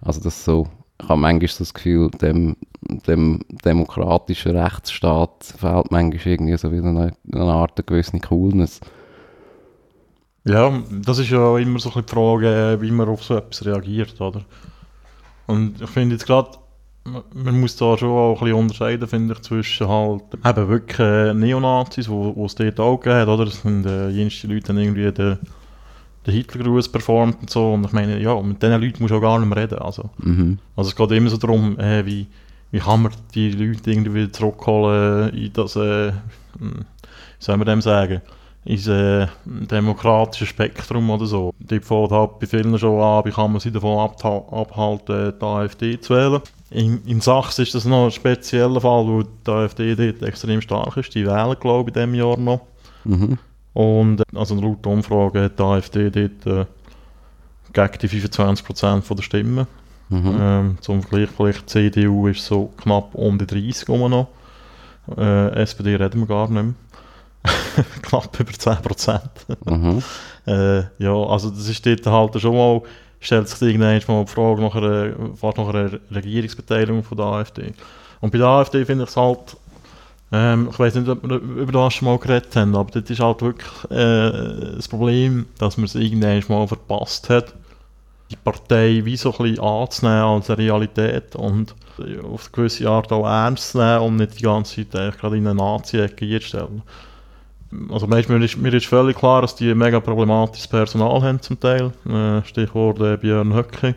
Also das so, ich habe manchmal so das Gefühl, dem, dem demokratischen Rechtsstaat fehlt manchmal irgendwie so wieder eine, eine Art eine gewisse Coolness. Ja, das ist ja immer so ein bisschen die Frage, äh, wie man auf so etwas reagiert, oder? Und ich finde jetzt gerade, man- muss da schon auch ein bisschen unterscheiden, finde ich, zwischen halt eben wirklich äh, Neonazis, wo, wo es dort auch gegeben hat, oder? Das sind äh, jenste Leute haben irgendwie den, den Hitlergruß performt und so. Und ich meine, ja, mit diesen Leuten muss du auch gar nicht mehr reden. Also, Mhm. also es geht immer so darum, äh, wie, wie kann man die Leute irgendwie zurückholen in das, äh, hm, wie soll man dem sagen, ins äh, demokratische Spektrum oder so. Die fängt halt bei vielen schon an, wie kann man sie davon abha- abhalten, die AfD zu wählen. In, in Sachsen ist das noch ein spezieller Fall, wo die AfD dort extrem stark ist. Die wählen, glaube ich, in diesem Jahr noch. Mhm. Und äh, also laut Umfrage hat die AfD dort äh, gegen die 25% von der Stimmen. Mhm. Ähm, zum Vergleich, vielleicht CDU ist so knapp um die 30 rum noch. Äh, SPD reden wir gar nicht mehr. knapp über 10%. Mhm. äh, ja, also das ist dort halt schon mal, stellt sich irgendwann mal die Frage nach einer, fast nach einer Regierungsbeteiligung von der AfD. Und bei der AfD finde ich es halt, ähm, ich weiß nicht, ob wir über das schon mal geredet haben, aber das ist halt wirklich äh, das Problem, dass man es irgendwann mal verpasst hat, die Partei wie so ein bisschen anzunehmen als eine Realität und äh, auf eine gewisse Art auch ernst zu nehmen und nicht die ganze Zeit gerade in eine Nazi-Ecke einzustellen. Also mir, ist, mir ist völlig klar, dass die mega problematisches Personal haben zum Teil. Äh, Stichwort äh, Björn Höcke.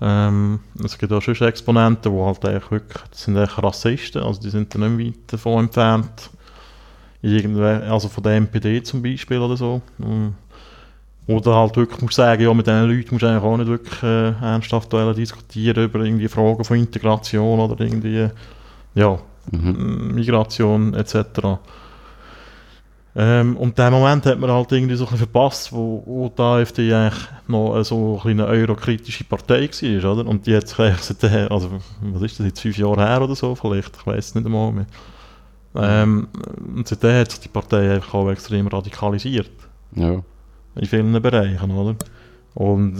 Ähm, es gibt auch schon Exponenten, die halt eigentlich wirklich, das sind eigentlich Rassisten, also die sind dann nicht weit davon entfernt. Irgendwer, also von der MPD zum Beispiel oder so. Mm. Oder halt wirklich musst sagen, ja, mit diesen Leuten musst du eigentlich auch nicht wirklich äh, ernsthaft diskutieren über irgendwie Fragen von Integration oder irgendwie, ja, Mhm. Migration etc. Ähm, und den Moment hat man halt irgendwie so ein verpasst, wo, wo die AfD eigentlich noch äh, so ein eine eurokritische Partei war, oder? Und die hat sich eigentlich also was ist das jetzt, fünf Jahre her oder so vielleicht, ich weiß es nicht einmal mehr. Ähm, und seitdem hat sich die Partei einfach auch extrem radikalisiert Ja. in vielen Bereichen, oder? Und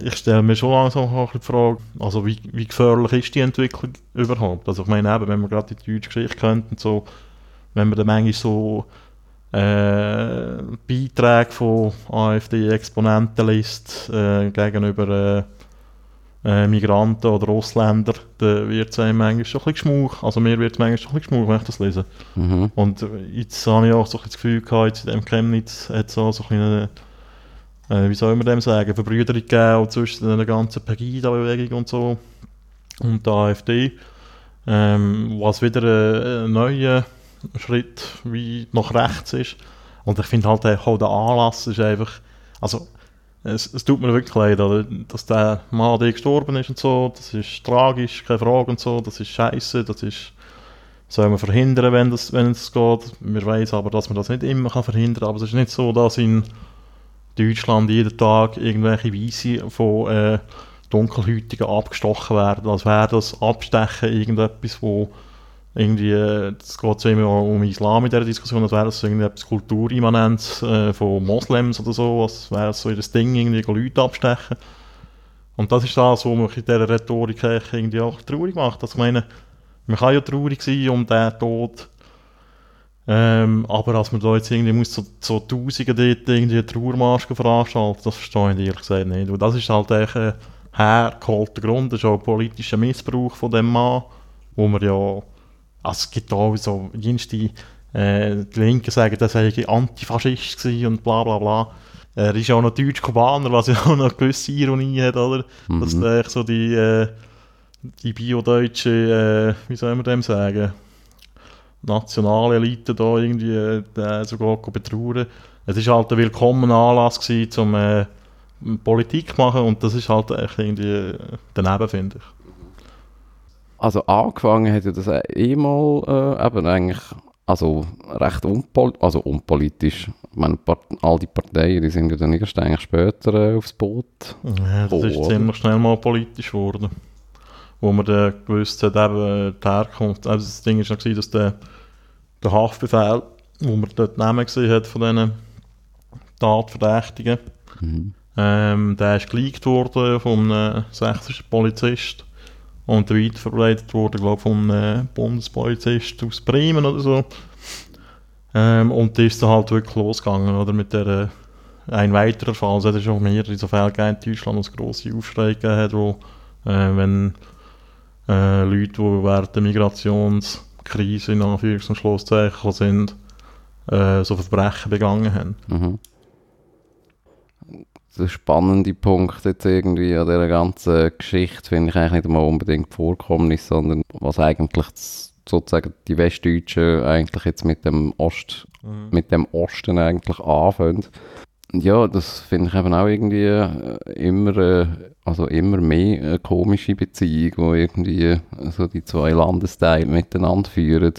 äh, ich stelle mir schon langsam auch die Frage, also wie, wie gefährlich ist die Entwicklung überhaupt? Also ich meine eben, wenn man gerade die deutsche Geschichte kennt und so, wenn man dann manchmal so äh, Beiträge von AfD-Exponenten liest äh, gegenüber äh, äh, Migranten oder Ausländern, dann wird es einem manchmal schon ein bisschen geschmuch. Also mir wird es manchmal schon ein bisschen geschmuch, wenn ich das lese. Mhm. Und äh, jetzt habe ich auch so ein bisschen das Gefühl gehabt, in dem Chemnitz hat es auch so eine, äh, wie soll man dem sagen, Verbrüderung gegeben zwischen der ganzen Pegida-Bewegung und so und der AfD. Ähm, was wieder ein, ein neuer Schritt wie nach rechts ist. Und ich finde halt auch der Anlass ist einfach, also es, es tut mir wirklich leid, oder? dass der Mann der gestorben ist und so, das ist tragisch, keine Frage und so, das ist scheiße, das ist soll man verhindern, wenn das, wenn es geht. Wir wissen aber, dass man das nicht immer kann verhindern kann. Aber es ist nicht so, dass in Deutschland jeden Tag irgendwelche Weise von äh, Dunkelhäutigen abgestochen werden. Als wäre das Abstechen irgendetwas, wo irgendwie, äh, es geht zwar immer um Islam in dieser Diskussion, als wäre das irgendetwas Kulturimmanentes äh, von Moslems oder so, als wäre es so das Ding, irgendwie Leute abstechen. Und das ist das, was mich in dieser Rhetorik irgendwie auch traurig macht. Also ich meine, man kann ja traurig sein um den Tod, ähm, aber als man da jetzt irgendwie muss so, so Tausende dort irgendwie Trauermarsch veranstalten, das verstehe ich ehrlich gesagt nicht. Und das ist halt echt ein hergeholter Grund, das ist auch politischer Missbrauch von dem Mann, wo man ja, also es gibt auch so jenste, äh, die Linken sagen, das sei Antifaschist und bla bla bla. Er ist auch noch Deutsch-Kubaner, was ja auch noch eine gewisse Ironie hat, oder? Dass Mhm. der echt so die, äh, die biodeutsche, äh, wie soll man dem sagen, nationale Elite da irgendwie äh, den sogar betrauern. Es ist halt ein willkommener Anlass gewesen, um äh, Politik zu machen und das ist halt echt irgendwie äh, daneben, finde ich. Also angefangen hat ja das eh mal äh, eben eigentlich, also recht unpol also unpolitisch. Ich meine, all die Parteien, die sind ja dann erst eigentlich später äh, aufs Boot. Ja, das Oh, ist oder? ziemlich schnell mal politisch geworden. Wo man dann gewusst hat, eben äh, die Herkunft. Also das Ding war gewesen, dass der, der Haftbefehl, wo man dort Namen gesehen hat von diesen Tatverdächtigen, Mhm. ähm, der ist geleakt worden von einem sächsischen Polizist und weiterverbreitet worden, glaube von einem Bundespolizist aus Bremen oder so. Ähm, und die ist dann halt wirklich losgegangen, oder, mit der äh, ein weiterer Fall, also es hat schon mehrere so Fälle gegeben in Deutschland, wo es grosse Aufschrei gegeben hat, wo Äh, wenn äh, Leute, die während der Migrationskrise in Anführungs- und Schlusszeichen sind, äh, so Verbrechen begangen haben. Mhm. Der spannende Punkt jetzt irgendwie an dieser ganzen Geschichte finde ich eigentlich nicht mal unbedingt Vorkommnis, sondern was eigentlich das, sozusagen die Westdeutschen eigentlich jetzt mit dem Ost, mit dem Osten eigentlich anfangen. Ja, das finde ich eben auch irgendwie äh, immer, äh, also immer mehr eine komische Beziehung, wo irgendwie so die zwei Landesteile miteinander führen.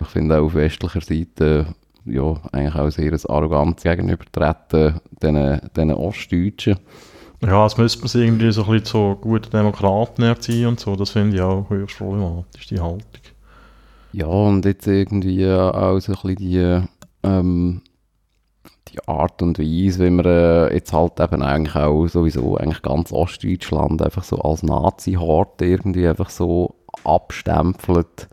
Ich finde auch auf westlicher Seite ja, eigentlich auch sehr ein arrogantes Gegenübertreten den, den Ostdeutschen. Ja, es müsste man sich irgendwie so ein bisschen zu guten Demokraten erziehen und so. Das finde ich auch höchst problematisch, die Haltung. Ja, und jetzt irgendwie auch so ein bisschen die, ähm, die Art und Weise, wie man äh, jetzt halt eben eigentlich auch sowieso eigentlich ganz Ostdeutschland einfach so als Nazi-Hort irgendwie einfach so abstempelt.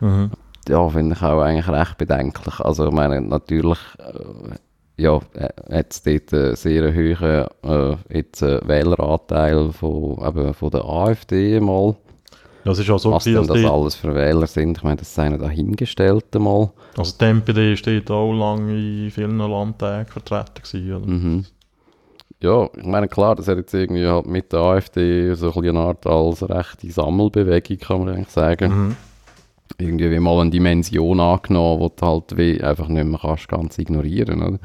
Mhm. Ja, finde ich auch eigentlich recht bedenklich. Also ich meine, natürlich äh, ja, äh, hat es dort einen sehr hohen äh, jetzt, äh, Wähleranteil von, eben von der AfD mal. Ja, es ist auch so, Was gewesen, dass das alles für Wähler sind, ich meine, das seien dahingestellt mal. also die MPD steht auch lange in vielen Landtagen vertreten gewesen, oder? Mhm. Ja, ich meine, klar, das hat jetzt irgendwie halt mit der AfD so eine Art als rechte Sammelbewegung, kann man eigentlich sagen. Mhm. Irgendwie wie mal eine Dimension angenommen, die du halt wie einfach nicht mehr kannst ganz ignorieren, oder?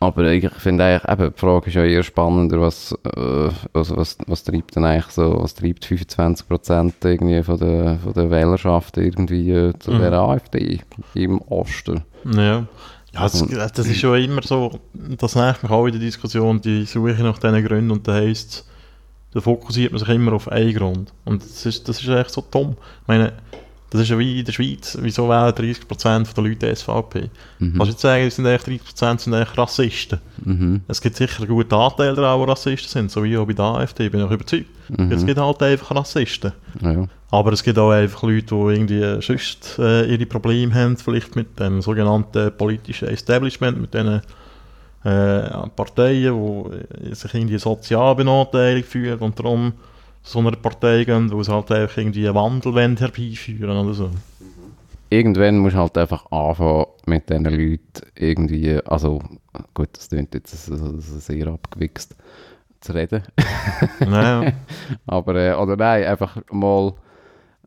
Aber ich finde eigentlich, eben, die Frage ist ja eher spannender, was, äh, also was, was treibt denn eigentlich so, was treibt 25% irgendwie von der, von der Wählerschaft irgendwie äh, zu Mhm. der AfD im Osten? Ja. Ja, das, das ist ja immer so, das nervt mich auch in der Diskussion, die Suche nach diesen Gründen und da heisst da fokussiert man sich immer auf einen Grund. Und das ist, das ist echt so dumm. Ich meine, das ist ja wie in der Schweiz, wieso wählen 30% der Leute SVP? Mhm. Kannst du jetzt sagen, es sind echt 30% sind echt Rassisten? Mhm. Es gibt sicher einen guten Anteil daran, die Rassisten sind, so wie auch bei der AfD, bin ich überzeugt. Mhm. Es gibt halt einfach Rassisten. Ja. Aber es gibt auch einfach Leute, die irgendwie sonst äh, ihre Probleme haben, vielleicht mit dem sogenannten politischen Establishment, mit diesen äh, Parteien, die sich irgendwie sozial benachteiligt fühlen und darum so einer Partei gehen, wo sie halt einfach irgendwie einen Wandel herbeiführen oder so. irgendwann musst du halt einfach anfangen mit diesen Leuten irgendwie, also gut, das klingt jetzt so- so sehr abgewichst zu reden, Naja, aber äh, oder nein, einfach mal,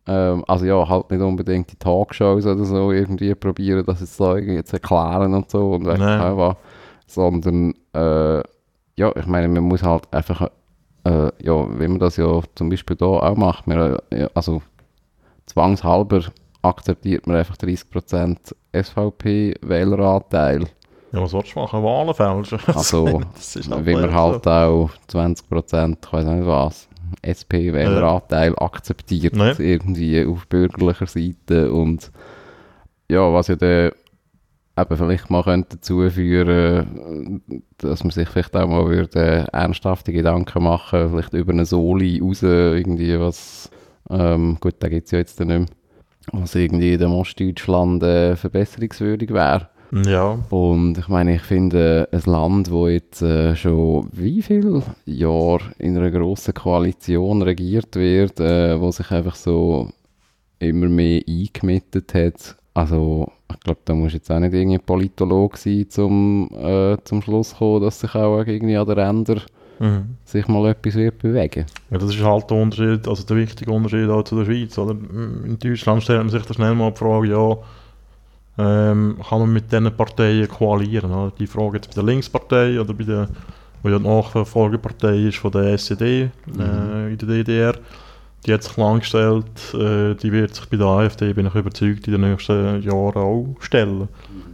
ähm, also ja, halt nicht unbedingt die Talkshows oder so irgendwie probieren, das jetzt irgendwie zu erklären und so und Nein. nicht auch was, sondern äh, ja, ich meine, man muss halt einfach, äh, ja, wie man das ja zum Beispiel da auch macht, man, äh, ja, also zwangshalber akzeptiert man einfach 30% SVP-Wähleranteil. ja, was willst du machen? Wahlen fälschen? Also, ist wie man halt auch 20%, ich weiß nicht was, SP-Wähleranteil akzeptiert, Nein. irgendwie auf bürgerlicher Seite. Und ja, was ja dann eben vielleicht mal könnte dazu führen, dass man sich vielleicht auch mal würde ernsthafte Gedanken machen, vielleicht über eine Soli raus, irgendwie was, ähm, gut, da gibt es ja jetzt dann nicht mehr, was irgendwie in dem Ostdeutschland äh, verbesserungswürdig wäre. Ja, Und ich meine, ich finde, ein Land, wo jetzt äh, schon wie viele Jahre in einer grossen Koalition regiert wird, äh, wo sich einfach so immer mehr eingemittet hat. Also, ich glaube, da muss jetzt auch nicht irgendwie Politolog sein, zum, äh, zum Schluss zu kommen, dass sich auch irgendwie an den Rändern mhm. sich mal etwas wird bewegen. ja, das ist halt der Unterschied, also der wichtige Unterschied auch zu der Schweiz. Oder? In Deutschland stellt man sich da schnell mal die Frage, ja, ähm, kann man mit diesen Parteien koalieren? Oder? Die Frage jetzt bei der Linkspartei oder bei der, wo ja die Nachfolgepartei ist von der SED äh, in der DDR, die hat sich lang gestellt, äh, die wird sich bei der AfD, bin ich überzeugt, in den nächsten Jahren auch stellen.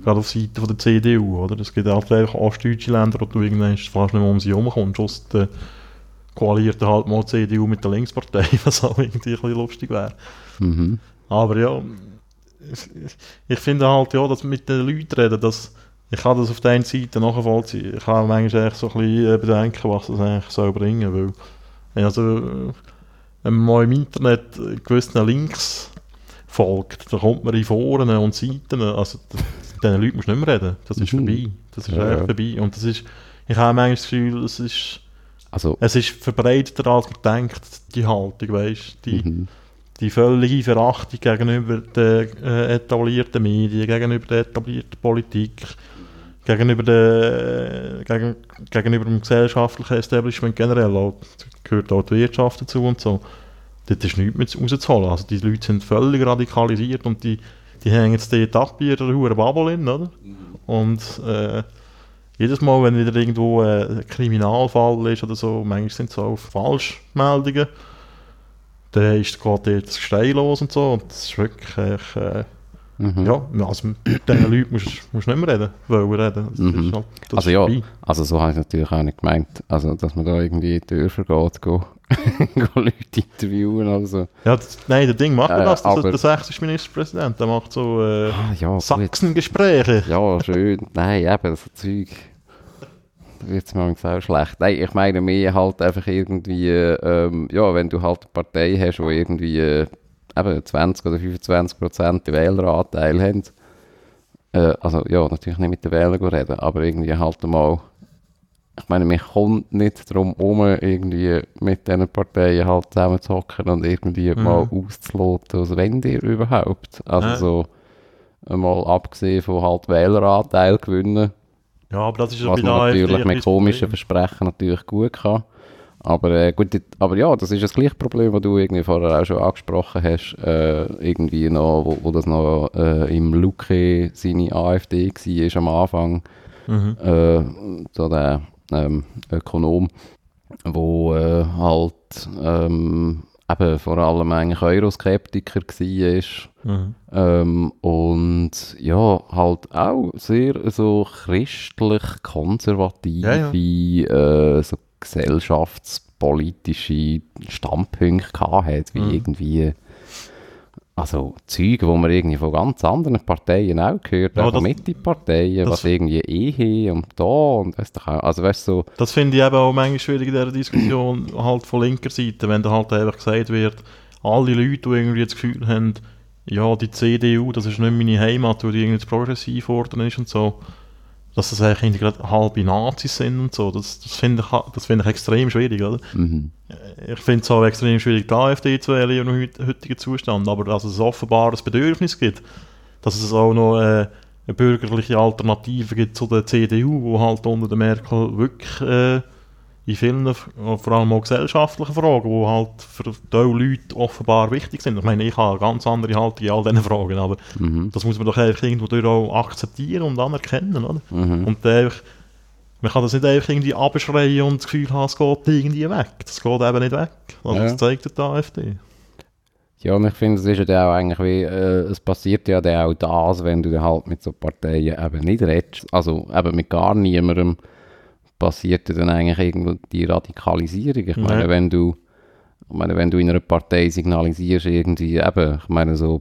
Gerade auf Seite von der CDU, oder? Es gibt halt einfach ostdeutsche Länder, wo du irgendwann fast nicht mehr um sie herumkommst. Sonst, äh, koaliert halt mal die CDU mit der Linkspartei, was auch irgendwie ein bisschen lustig wäre. Mhm. Aber ja, ich, ich finde halt, ja, dass mit den Leuten reden, dass ich kann das auf der einen Seite nachvollziehen. Ich kann manchmal echt so ein bisschen äh, bedenken, was das eigentlich soll bringen weil also, wenn man mal im Internet äh, gewissen Links folgt, dann kommt man in Foren und Seiten, also diesen Leuten musst du nicht mehr reden. Das ist Mhm. vorbei. Das ist Ja, echt ja. vorbei. Und das ist, ich habe manchmal das Gefühl, es ist Also, Es ist verbreiteter, als man denkt, die Haltung, weißt die, mhm. die völlige Verachtung gegenüber den äh, etablierten Medien, gegenüber der etablierten Politik, gegenüber, der, gegen, gegenüber dem gesellschaftlichen Establishment generell, auch, gehört auch die Wirtschaft dazu und so. Dort ist nichts mehr rauszuholen. Also die Leute sind völlig radikalisiert und die, die hängen jetzt dort ab ihrer hohen Bubble in, oder? Und äh, jedes Mal, wenn wieder irgendwo äh, ein Kriminalfall ist oder so, manchmal sind es auch Falschmeldungen, dann ist dort das Gestein los und so und das ist wirklich, äh, Mhm. ja, also mit diesen Leuten musst du nicht mehr reden, wollen reden. Das Mhm. ist halt, Also ja, vorbei. also so habe ich es natürlich auch nicht gemeint. Also, dass man da irgendwie in die Dörfer geht, go, go Leute interviewen oder so. Ja, das, nein, der Ding macht Äh, das, das der sächsische Ministerpräsident, der macht so äh, Ah, ja. Sachsengespräche. Ja, schön. Nein, eben, so Zeug. Da wird es mir auch schlecht. Nein, ich meine mehr halt einfach irgendwie, ähm, ja, wenn du halt eine Partei hast, die irgendwie äh, eben 20 oder 25 Prozent Wähleranteil haben. Äh, also ja, natürlich nicht mit den Wählern reden, aber irgendwie halt mal, ich meine, man kommt nicht darum herum, irgendwie mit diesen Parteien halt zusammenzuhocken und irgendwie Mhm. mal auszuloten, was wollen die überhaupt? Also Ja. so, mal abgesehen von halt Wähleranteil gewinnen, Ja, aber das ist ja was man natürlich mit komischen Versprechen natürlich gut kann. Aber, äh, gut, aber ja, das ist das gleiche Problem, das du irgendwie vorher auch schon angesprochen hast, äh, irgendwie noch, wo, wo das noch äh, im Luque seine AfD war am Anfang. Mhm. äh, so der ähm, Ökonom, wo äh, halt ähm, eben vor allem eigentlich Euroskeptiker war. Mhm. Ähm, und ja, halt auch sehr so christlich-konservative, Äh, so gesellschaftspolitische Standpunkte gehabt hat, wie Mhm. irgendwie, also Züge, wo man irgendwie von ganz anderen Parteien auch gehört, Ja, auch von Mitte-Parteien, was irgendwie Ehe und da und weißt du, also weißt so, Das finde ich eben auch manchmal schwierig in dieser Diskussion halt von linker Seite, wenn da halt einfach gesagt wird, alle Leute, die irgendwie das Gefühl haben, ja, die CDU, das ist nicht meine Heimat, weil die irgendwie zu progressiv geworden ist und so, dass das eigentlich gerade halbe Nazis sind und so, das, das finde ich, das finde ich extrem schwierig, oder? mhm. Ich finde es auch extrem schwierig, die AfD zu wählen im heut- heutigen Zustand, aber dass es offenbar ein Bedürfnis gibt, dass es auch noch äh, eine bürgerliche Alternative gibt zu der CDU, wo halt unter der Merkel wirklich äh, in vielen, vor allem auch gesellschaftlichen Fragen, die halt für die Leute offenbar wichtig sind. Ich meine, ich habe eine ganz andere Haltung in all diesen Fragen, aber Mhm. das muss man doch einfach irgendwo auch akzeptieren und anerkennen, oder? Mhm. Und einfach, man kann das nicht einfach irgendwie abschreien und das Gefühl haben, es geht irgendwie weg. Das geht eben nicht weg. Also Ja. Das zeigt die AfD. Ja, und ich finde, es ist ja dann auch eigentlich wie, äh, es passiert ja dann auch das, wenn du halt mit so Parteien eben nicht redest, also eben mit gar niemandem, passiert dann eigentlich irgendwo die Radikalisierung. Ich meine, Ja. wenn du, ich meine, wenn du in einer Partei signalisierst, irgendwie eben, ich meine, so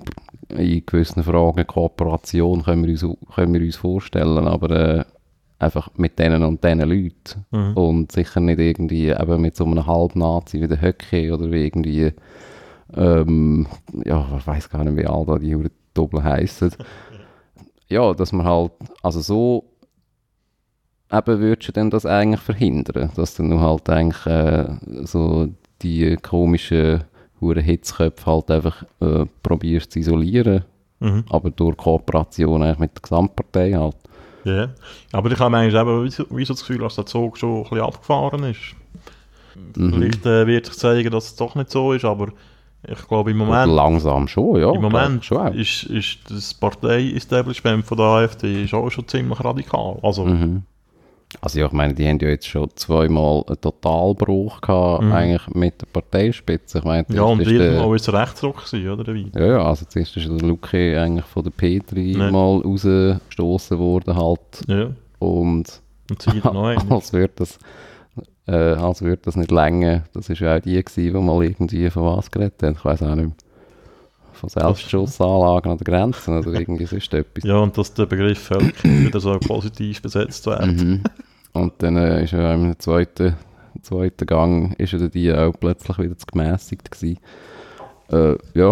in gewissen Fragen Kooperation können wir uns, können wir uns vorstellen, aber äh, einfach mit denen und diesen Leuten. Mhm. Und sicher nicht irgendwie eben mit so einem Halbnazi wie der Höcke oder wie irgendwie, ähm, ja, ich weiß gar nicht, wie all da die Huren Doppel heissen. Ja, dass man halt, also so eben würdest du denn das eigentlich verhindern, dass du nur halt eigentlich äh, so die komischen Huren Hitzköpfe halt einfach äh, probierst zu isolieren, Mhm. aber durch Kooperation eigentlich mit der Gesamtpartei halt. Ja. Aber ich habe manchmal eben wie so- wie so das Gefühl, dass der Zug schon ein bisschen abgefahren ist. Mhm. Vielleicht äh, wird sich zeigen, dass es doch nicht so ist, aber ich glaube im Und Moment, langsam schon, ja. im Moment schon ist, ist das Partei-Establishment von der AfD ist auch schon ziemlich radikal. Also, Mhm. Also ja, ich meine, die haben ja jetzt schon zweimal einen Totalbruch gehabt, Mhm. eigentlich mit der Parteispitze. Ich meine, ja, und zuerst ist der- irgendwann war es Rechtsruck, gewesen, oder? Wie? Ja, ja, also zuerst ist der Luki eigentlich von der Petri Nee. mal rausgestoßen worden halt Ja, und und sie noch einen. als würde das, äh, als würde das nicht länger. Das ist ja auch die gewesen, die mal irgendwie von was geredet hat. Ich weiß auch nicht mehr. Von Selbstschussanlagen an der Grenze oder irgendwie sonst etwas. Ja, und dass der Begriff Völker wieder so positiv besetzt wird. Mhm. Und dann äh, ist er im zweiten, zweiten Gang ist er die auch plötzlich wieder zu gemässigt gewesen. Äh, ja,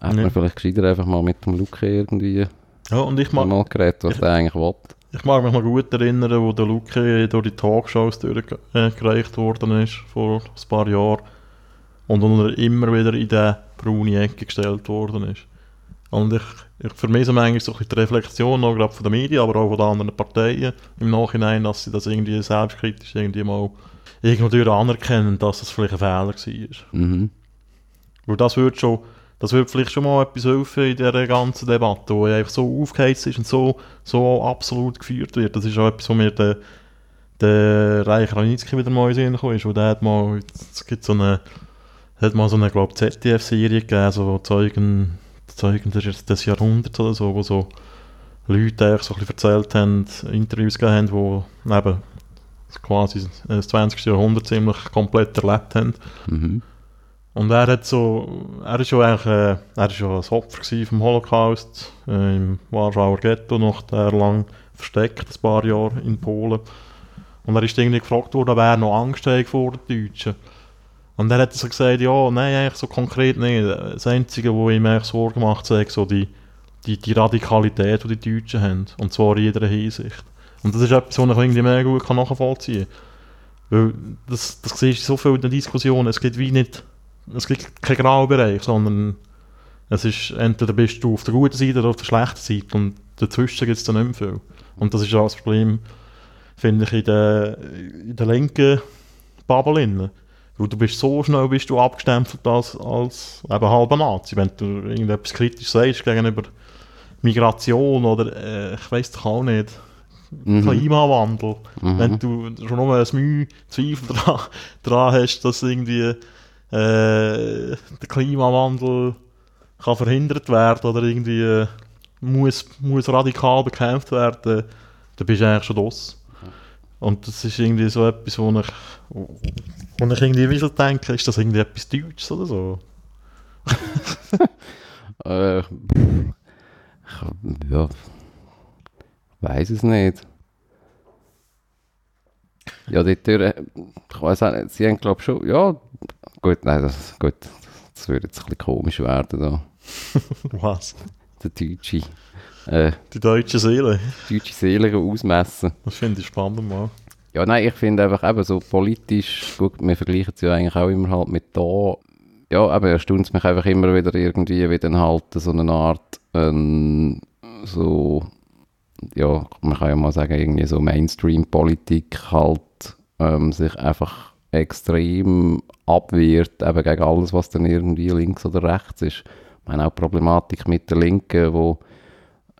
hat Ja. man vielleicht gescheiter einfach mal mit dem Luke irgendwie Ja, und ich mag, mal geredet, was ich- der eigentlich will. ich mag mich noch gut erinnern, wo der Luke durch die Talkshows durchgereicht worden ist, vor ein paar Jahren. Und dann er immer wieder in die braune Ecke gestellt worden ist. Und ich, ich vermisse manchmal so ein bisschen die Reflexion, auch gerade von den Medien, aber auch von den anderen Parteien im Nachhinein, dass sie das irgendwie selbstkritisch irgendwie mal irgendwo durch anerkennen, dass das vielleicht ein Fehler war. Mhm. Weil das würde schon, das würde vielleicht schon mal etwas helfen in dieser ganzen Debatte, wo einfach so aufgeheizt ist und so, so absolut geführt wird. Das ist auch etwas, wo mir der, der Reich Ranitzky wieder mal in den Sinn gekommen ist, wo der hat mal, es gibt so eine, hat mal so eine, glaube ZDF-Serie gegeben, so Zeugen, Zeugen des, Jahrhunderts oder so, wo so Leute eigentlich so ein bisschen erzählt haben, Interviews gegeben haben, wo eben quasi das 20. Jahrhundert ziemlich komplett erlebt haben. Mhm. Und er hat so, er ist ja eigentlich, äh, er ist ja ein Opfer vom Holocaust äh, im Warschauer Ghetto noch der lang versteckt, ein paar Jahre in Polen. Und er ist irgendwie gefragt worden, ob er noch Angst hat vor den Deutschen. Und er hat so gesagt, ja, nein, eigentlich so konkret nicht. Das Einzige, wo ihm eigentlich Sorgen macht, ist so die, die, die Radikalität, die die Deutschen haben. Und zwar in jeder Hinsicht. Und das ist etwas, was ich irgendwie mega gut kann nachvollziehen kann. Weil das, das siehst du so viel in der Diskussion, es gibt wie nicht, es gibt keinen Graubereich, sondern es ist, entweder bist du auf der guten Seite oder auf der schlechten Seite und dazwischen gibt es dann nicht mehr viel. Und das ist auch das Problem, finde ich, in der, in der linken Bubble. Weil du bist so schnell bist du abgestempelt als, als eben halber Nazi. Wenn du irgendetwas kritisch sagst gegenüber Migration oder äh, ich weiß doch auch nicht, Mhm. Klimawandel. Wenn du schon nur ein Mühe Zweifel dran, dran hast, dass irgendwie äh, der Klimawandel kann verhindert werden oder irgendwie äh, muss, muss radikal bekämpft werden, dann bist du eigentlich schon los. Und das ist irgendwie so etwas, wo ich, wo ich irgendwie wie so denke, ist das irgendwie etwas Deutsches oder so? Äh, ich, ja, weiß es nicht. Ja, dort, durch, ich weiß auch nicht, sie haben glaube schon, ja, gut, nein, das, gut, das würde jetzt ein bisschen komisch werden da, Was? der Deutsche, äh, Die deutsche Seele. die deutsche Seele ausmessen. Das finde ich spannend mal. Ja, nein, ich finde einfach eben so politisch, gut, wir vergleichen es ja eigentlich auch immer halt mit da, ja, aber erstaunt es mich einfach immer wieder irgendwie, wie dann halt so eine Art, ähm, so, ja, man kann ja mal sagen, irgendwie so Mainstream-Politik halt ähm, sich einfach extrem abwehrt, eben gegen alles, was dann irgendwie links oder rechts ist. Ich meine auch die Problematik mit der Linken, wo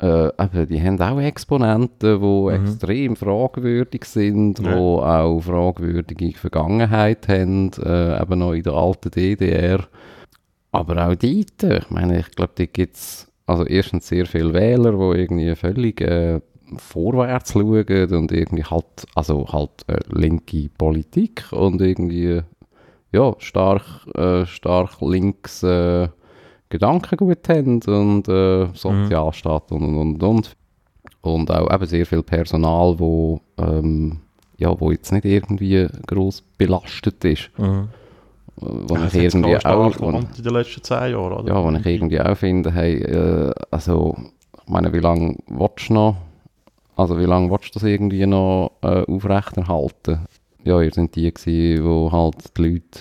äh, die haben auch Exponenten, die extrem fragwürdig sind, die Ja. auch fragwürdige Vergangenheit haben, äh, eben noch in der alten DDR. Aber auch dort, ich meine, ich glaube, dort gibt es also erstens sehr viele Wähler, die irgendwie völlig äh, vorwärts schauen und irgendwie halt, also halt äh, linke Politik und irgendwie, ja, stark, äh, stark links äh, Gedankengut haben und äh, Sozialstaat und, und, und, und. Und auch eben sehr viel Personal, wo, ähm, ja, wo jetzt nicht irgendwie gross belastet ist. Mhm. Äh, Wo Ja, ich irgendwie auch wo, in den letzten zehn Jahren, oder? ja, wo ich irgendwie auch finde, hey, äh, also, ich meine, wie lange willst du noch, also wie lange willst du das irgendwie noch äh, aufrechterhalten? Ja, ihr sind die gewesen, die halt die Leute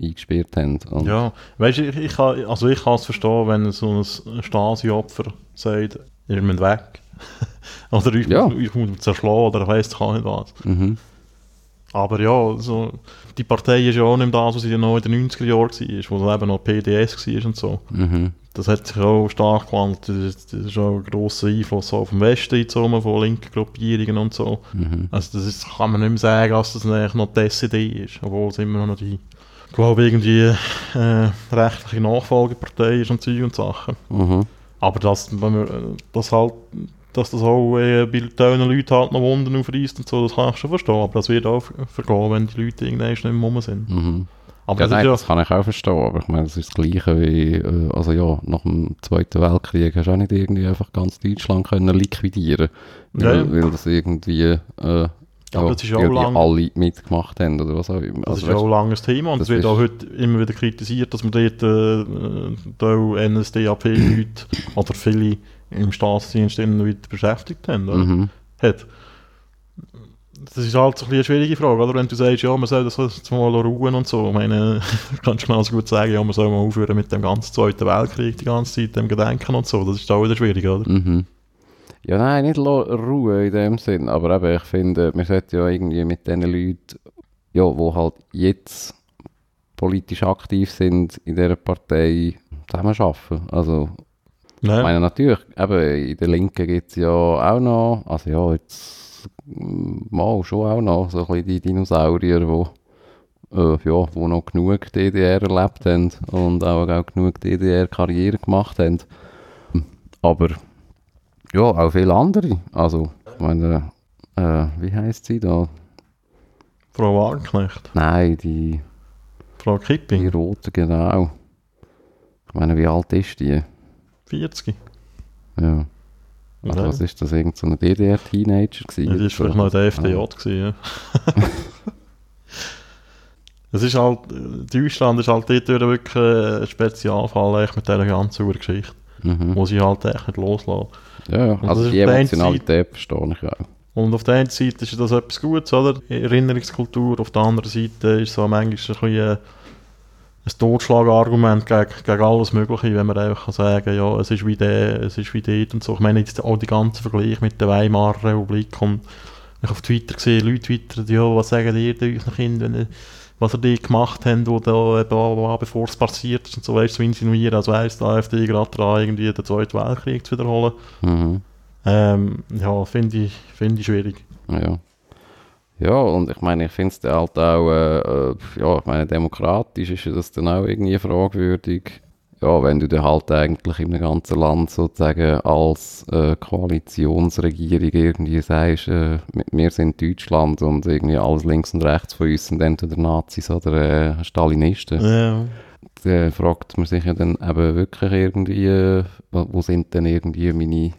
eingesperrt haben. Und, Ja, weißt du, ich, ich, kann- also ich kann es verstehen, wenn so ein Stasi-Opfer sagt, ihr müsst weg. oder ich, Ja. ich muss zerschlagen oder ich weiss doch nicht was. Mhm. Aber ja, so, die Partei ist ja auch nicht das, was sie noch in den 90er Jahren war, wo dann eben noch PDS war und so. Mhm. Das hat sich auch stark gewandelt. Das ist, auch ein grosser Einfluss auf dem Westen eingezogen, von linken Gruppierungen und so. Mhm. Also das ist, kann man nicht mehr sagen, dass das eigentlich noch die SED ist, obwohl es immer noch die, ich glaube irgendwie äh, rechtliche Nachfolgepartei ist und Zeug und Sachen. Mhm. Aber dass, wenn man, äh, das halt, dass das auch äh, bei vielen Leuten halt noch Wunden aufreißt und so, das kann ich schon verstehen. Aber das wird auch vergehen, wenn die Leute irgendwann nicht mehr rum sind. Mhm. Aber Ja, das nein, ist das kann ich auch verstehen, aber ich meine, das ist das Gleiche wie, äh, also ja, nach dem Zweiten Weltkrieg hast du auch nicht irgendwie einfach ganz Deutschland können liquidieren Ja, weil, ja. weil das irgendwie, äh, ja, das ist auch lang- alle mitgemacht haben oder was auch immer. Das Also, ist auch ein langes Thema und es wird auch heute immer wieder kritisiert, dass man dort äh, da NSDAP-Leute oder viele im Staatsdienst immer wieder beschäftigt haben. Mhm. hat. Das ist halt so ein eine schwierige Frage, oder? Wenn du sagst, ja, man soll das jetzt mal ruhen und so. Ich meine, kannst du genauso gut sagen, ja, man soll mal aufhören mit dem ganzen Zweiten Weltkrieg die ganze Zeit, dem Gedenken und so. Das ist auch wieder schwierig, oder? Mhm. Ja, nein, nicht Ruhe in dem Sinn, aber eben, ich finde, man sollte ja irgendwie mit den Leuten, ja, die halt jetzt politisch aktiv sind in dieser Partei, zusammenarbeiten. Also, ich Nein. meine, natürlich, eben, in der Linken gibt es ja auch noch, also ja, jetzt mm, mal schon auch noch, so ein bisschen die Dinosaurier, die äh, ja, wo noch genug DDR erlebt haben und auch, auch genug DDR-Karriere gemacht haben. Aber ja, auch viele andere. Also, ich meine, äh, wie heisst sie da? Frau Wagenknecht, Nein, die, Frau die Kipping, rote, genau. Ich meine, wie alt ist die? 40. Ja. Also, Ja. was ist das? Irgend so ein DDR-Teenager gewesen? Ja, die war vielleicht noch in der FDJ. Ah. Gewesen, ja. es ist halt, äh, Deutschland ist halt dort wirklich ein Spezialfall mit dieser ganzen Geschichte, Mhm. wo sie halt echt nicht loslassen. Ja, ja, das also ist die der Emotionalität verstehe ich auch. Und auf der einen Seite ist das etwas Gutes, oder? Erinnerungskultur, auf der anderen Seite ist so manchmal ein bisschen äh, ein Totschlagargument gegen, gegen alles Mögliche, wenn man einfach kann sagen ja, es ist wie der, es ist wie dort und so. Ich meine jetzt auch die ganzen Vergleich mit der Weimarer Republik und ich auf Twitter gesehen, Leute twittern, ja, was sagen ihr euren Kindern, wenn was ihr die gemacht habt, wo da, bla, bevor es passiert ist und so, weißt du, so insinuieren, als weiss die AfD gerade dran, irgendwie den Zweiten Weltkrieg zu wiederholen. Mhm. Ähm, ja, finde ich, finde ich schwierig. Ja. Ja, und ich meine, ich finde es halt auch, äh, äh, ja, ich meine, demokratisch ist das dann auch irgendwie fragwürdig. Ja, wenn du dann halt eigentlich im ganzen Land sozusagen als äh, Koalitionsregierung irgendwie sagst, äh, wir sind Deutschland und irgendwie alles links und rechts von uns sind entweder Nazis oder äh, Stalinisten. Ja. Dann fragt man sich ja dann eben wirklich irgendwie, äh, wo wo sind denn irgendwie meine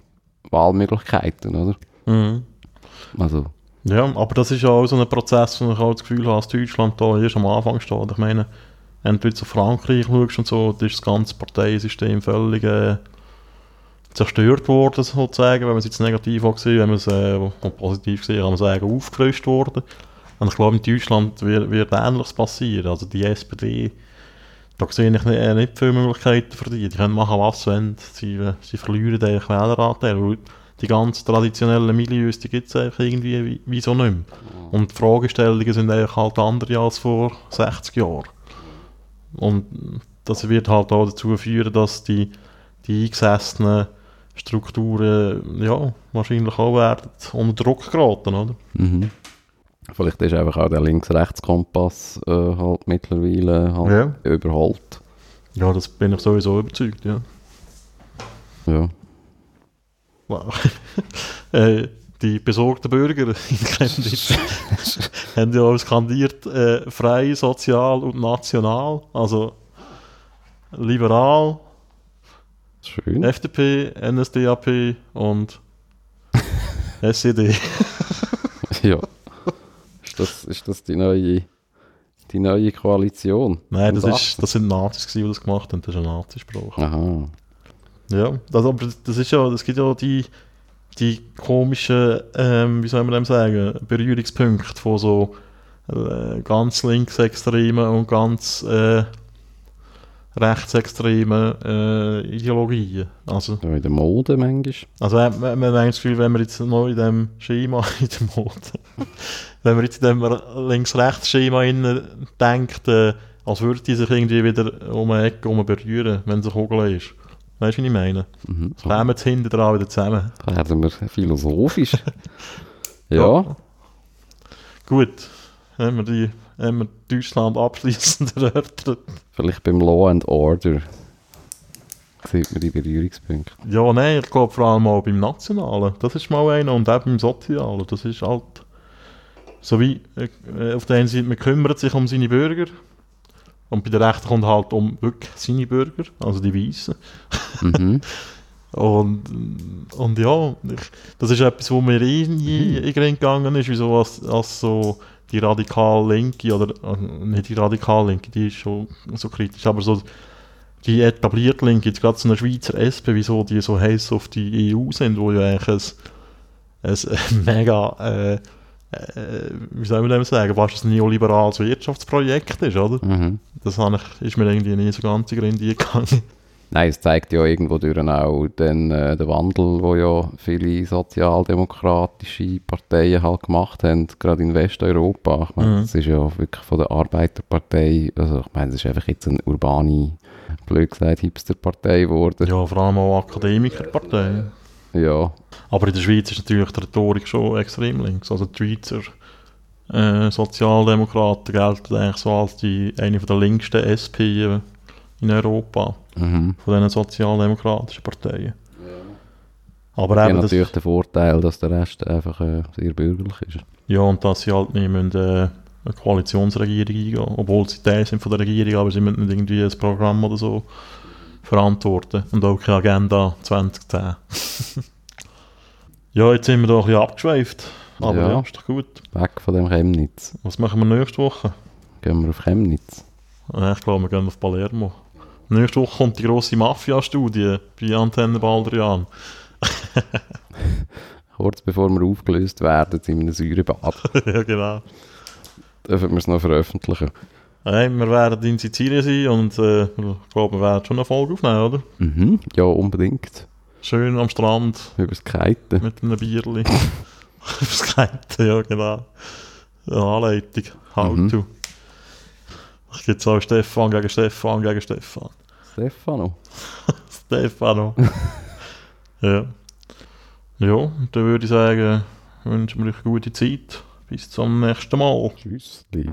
Wahlmöglichkeiten, oder? Mhm. Also, Ja, aber das ist ja auch so ein Prozess, wo ich auch das Gefühl habe, dass Deutschland da erst am Anfang steht. Ich meine, wenn du auf Frankreich schaust und so, da ist das ganze Parteisystem völlig äh, zerstört worden, sozusagen, wenn man es jetzt negativ auch sieht, wenn man es äh, positiv sieht, kann man sagen, aufgelöst worden. Und ich glaube, in Deutschland wird, wird Ähnliches passieren. Also die SPD, da sehe ich nicht, äh, nicht viele Möglichkeiten für die. Die können machen, was sie wollen. Sie, äh, sie verlieren Wähleranteil. weil Die ganzen traditionellen Milieus, die gibt es eigentlich irgendwie wie, wie so nicht mehr. Und die Fragestellungen sind eigentlich halt andere als vor 60 Jahren. Und das wird halt auch dazu führen, dass die, die eingesessenen Strukturen ja, wahrscheinlich auch werden unter Druck geraten, oder? Mhm. Vielleicht ist einfach auch der Links-Rechts-Kompass äh, halt mittlerweile halt Ja. überholt. Ja, das bin ich sowieso überzeugt, ja. Ja. Wow. äh, die besorgten Bürger in Chemnitz haben ja auch skandiert, äh, frei, sozial und national. Also liberal, Schön. FDP, NSDAP und SED. ja. Ist das, ist das die neue, die neue Koalition? Nein, das, ist, das sind Nazis, gewesen, die das gemacht haben. Das ist ein Nazispruch. Aha. Ja, das, aber das ist ja, es gibt ja die, die komischen, ähm, wie soll man dem sagen, Berührungspunkte von so äh, ganz linksextremen und ganz äh, rechtsextremen äh, Ideologien. Also, Ja, in der Mode manchmal. also man, man, man hat das Gefühl, wenn man jetzt noch in dem Schema, in dem Mode, wenn man jetzt in dem links-rechts-Schema denkt, äh, als würde die sich irgendwie wieder um eine Ecke herum berühren, wenn es eine Kugel ist. Weißt du, wie ich meine? Mhm. Das Kommen jetzt hinten dran wieder zusammen. Werden wir philosophisch. ja. Gut, haben wir, die, haben wir Deutschland abschließend erörtert. Vielleicht beim Law and Order sieht man die Berührungspunkte. Ja, nein, ich glaube vor allem auch beim Nationalen. Das ist mal einer und auch beim Sozialen. Das ist halt so wie äh, auf der einen Seite, man kümmert sich um seine Bürger und bei der Rechten kommt halt um wirklich seine Bürger, also die Weißen. Mhm. Und, und ja, ich, das ist etwas, wo mir eh nie in gegangen ist, wieso als, als so die radikal Linke, oder äh, nicht die radikal Linke, die ist schon so kritisch, aber so die etablierte Linke, jetzt gerade so eine Schweizer SP, wieso die so heiß auf die EU sind, wo ja eigentlich ein, ein mega, äh, äh, wie soll man dem sagen, fast ein neoliberales Wirtschaftsprojekt ist, oder? Mhm. Das ich, ist mir irgendwie nie so ganz in Gründe gegangen. Nein, es zeigt ja irgendwo durch auch den, äh, den Wandel, wo ja viele sozialdemokratische Parteien halt gemacht haben, gerade in Westeuropa. Ich meine, Mhm. das ist ja wirklich von der Arbeiterpartei, also ich meine, es ist einfach jetzt eine urbane, blöd gesagt, Hipsterpartei geworden. Ja, vor allem auch Akademikerpartei. Ja, Aber in der Schweiz ist natürlich die Rhetorik schon extrem links. Also die Schweizer äh, Sozialdemokraten gelten eigentlich so als die, eine der linksten SP in Europa, mhm. von diesen sozialdemokratischen Parteien. Aber Die haben eben, das, natürlich den Vorteil, dass der Rest einfach äh, sehr bürgerlich ist. ja, und dass sie halt nicht müssen, äh, eine Koalitionsregierung eingehen obwohl sie Teil sind von der Regierung, aber sie müssen nicht irgendwie ein Programm oder so verantworten und auch keine Agenda 2010. ja, jetzt sind wir doch ein bisschen abgeschweift, aber Ja. ja, ist doch gut. Weg von dem Chemnitz. Was machen wir nächste Woche? Gehen wir auf Chemnitz. Ich glaube, wir gehen auf Palermo. Nächste Woche kommt die grosse Mafia-Studie bei Antenne Baldrian. Kurz bevor wir aufgelöst werden in einem Säurebad, ja, genau. dürfen wir es noch veröffentlichen. Hey, wir werden in Sizilien sein und äh, ich glaube, wir werden schon eine Folge aufnehmen, oder? Mhm. Ja, unbedingt. Schön am Strand Über das Kiten. mit einem Bierli. Aufs Kiten, ja, genau. Eine Anleitung. How Mhm. to. Ich gehe auch Stefan gegen Stefan gegen Stefan. Stefano. Stefano. ja. Ja, dann würde ich sagen, wünschen wir euch eine gute Zeit. Bis zum nächsten Mal. Tschüssli.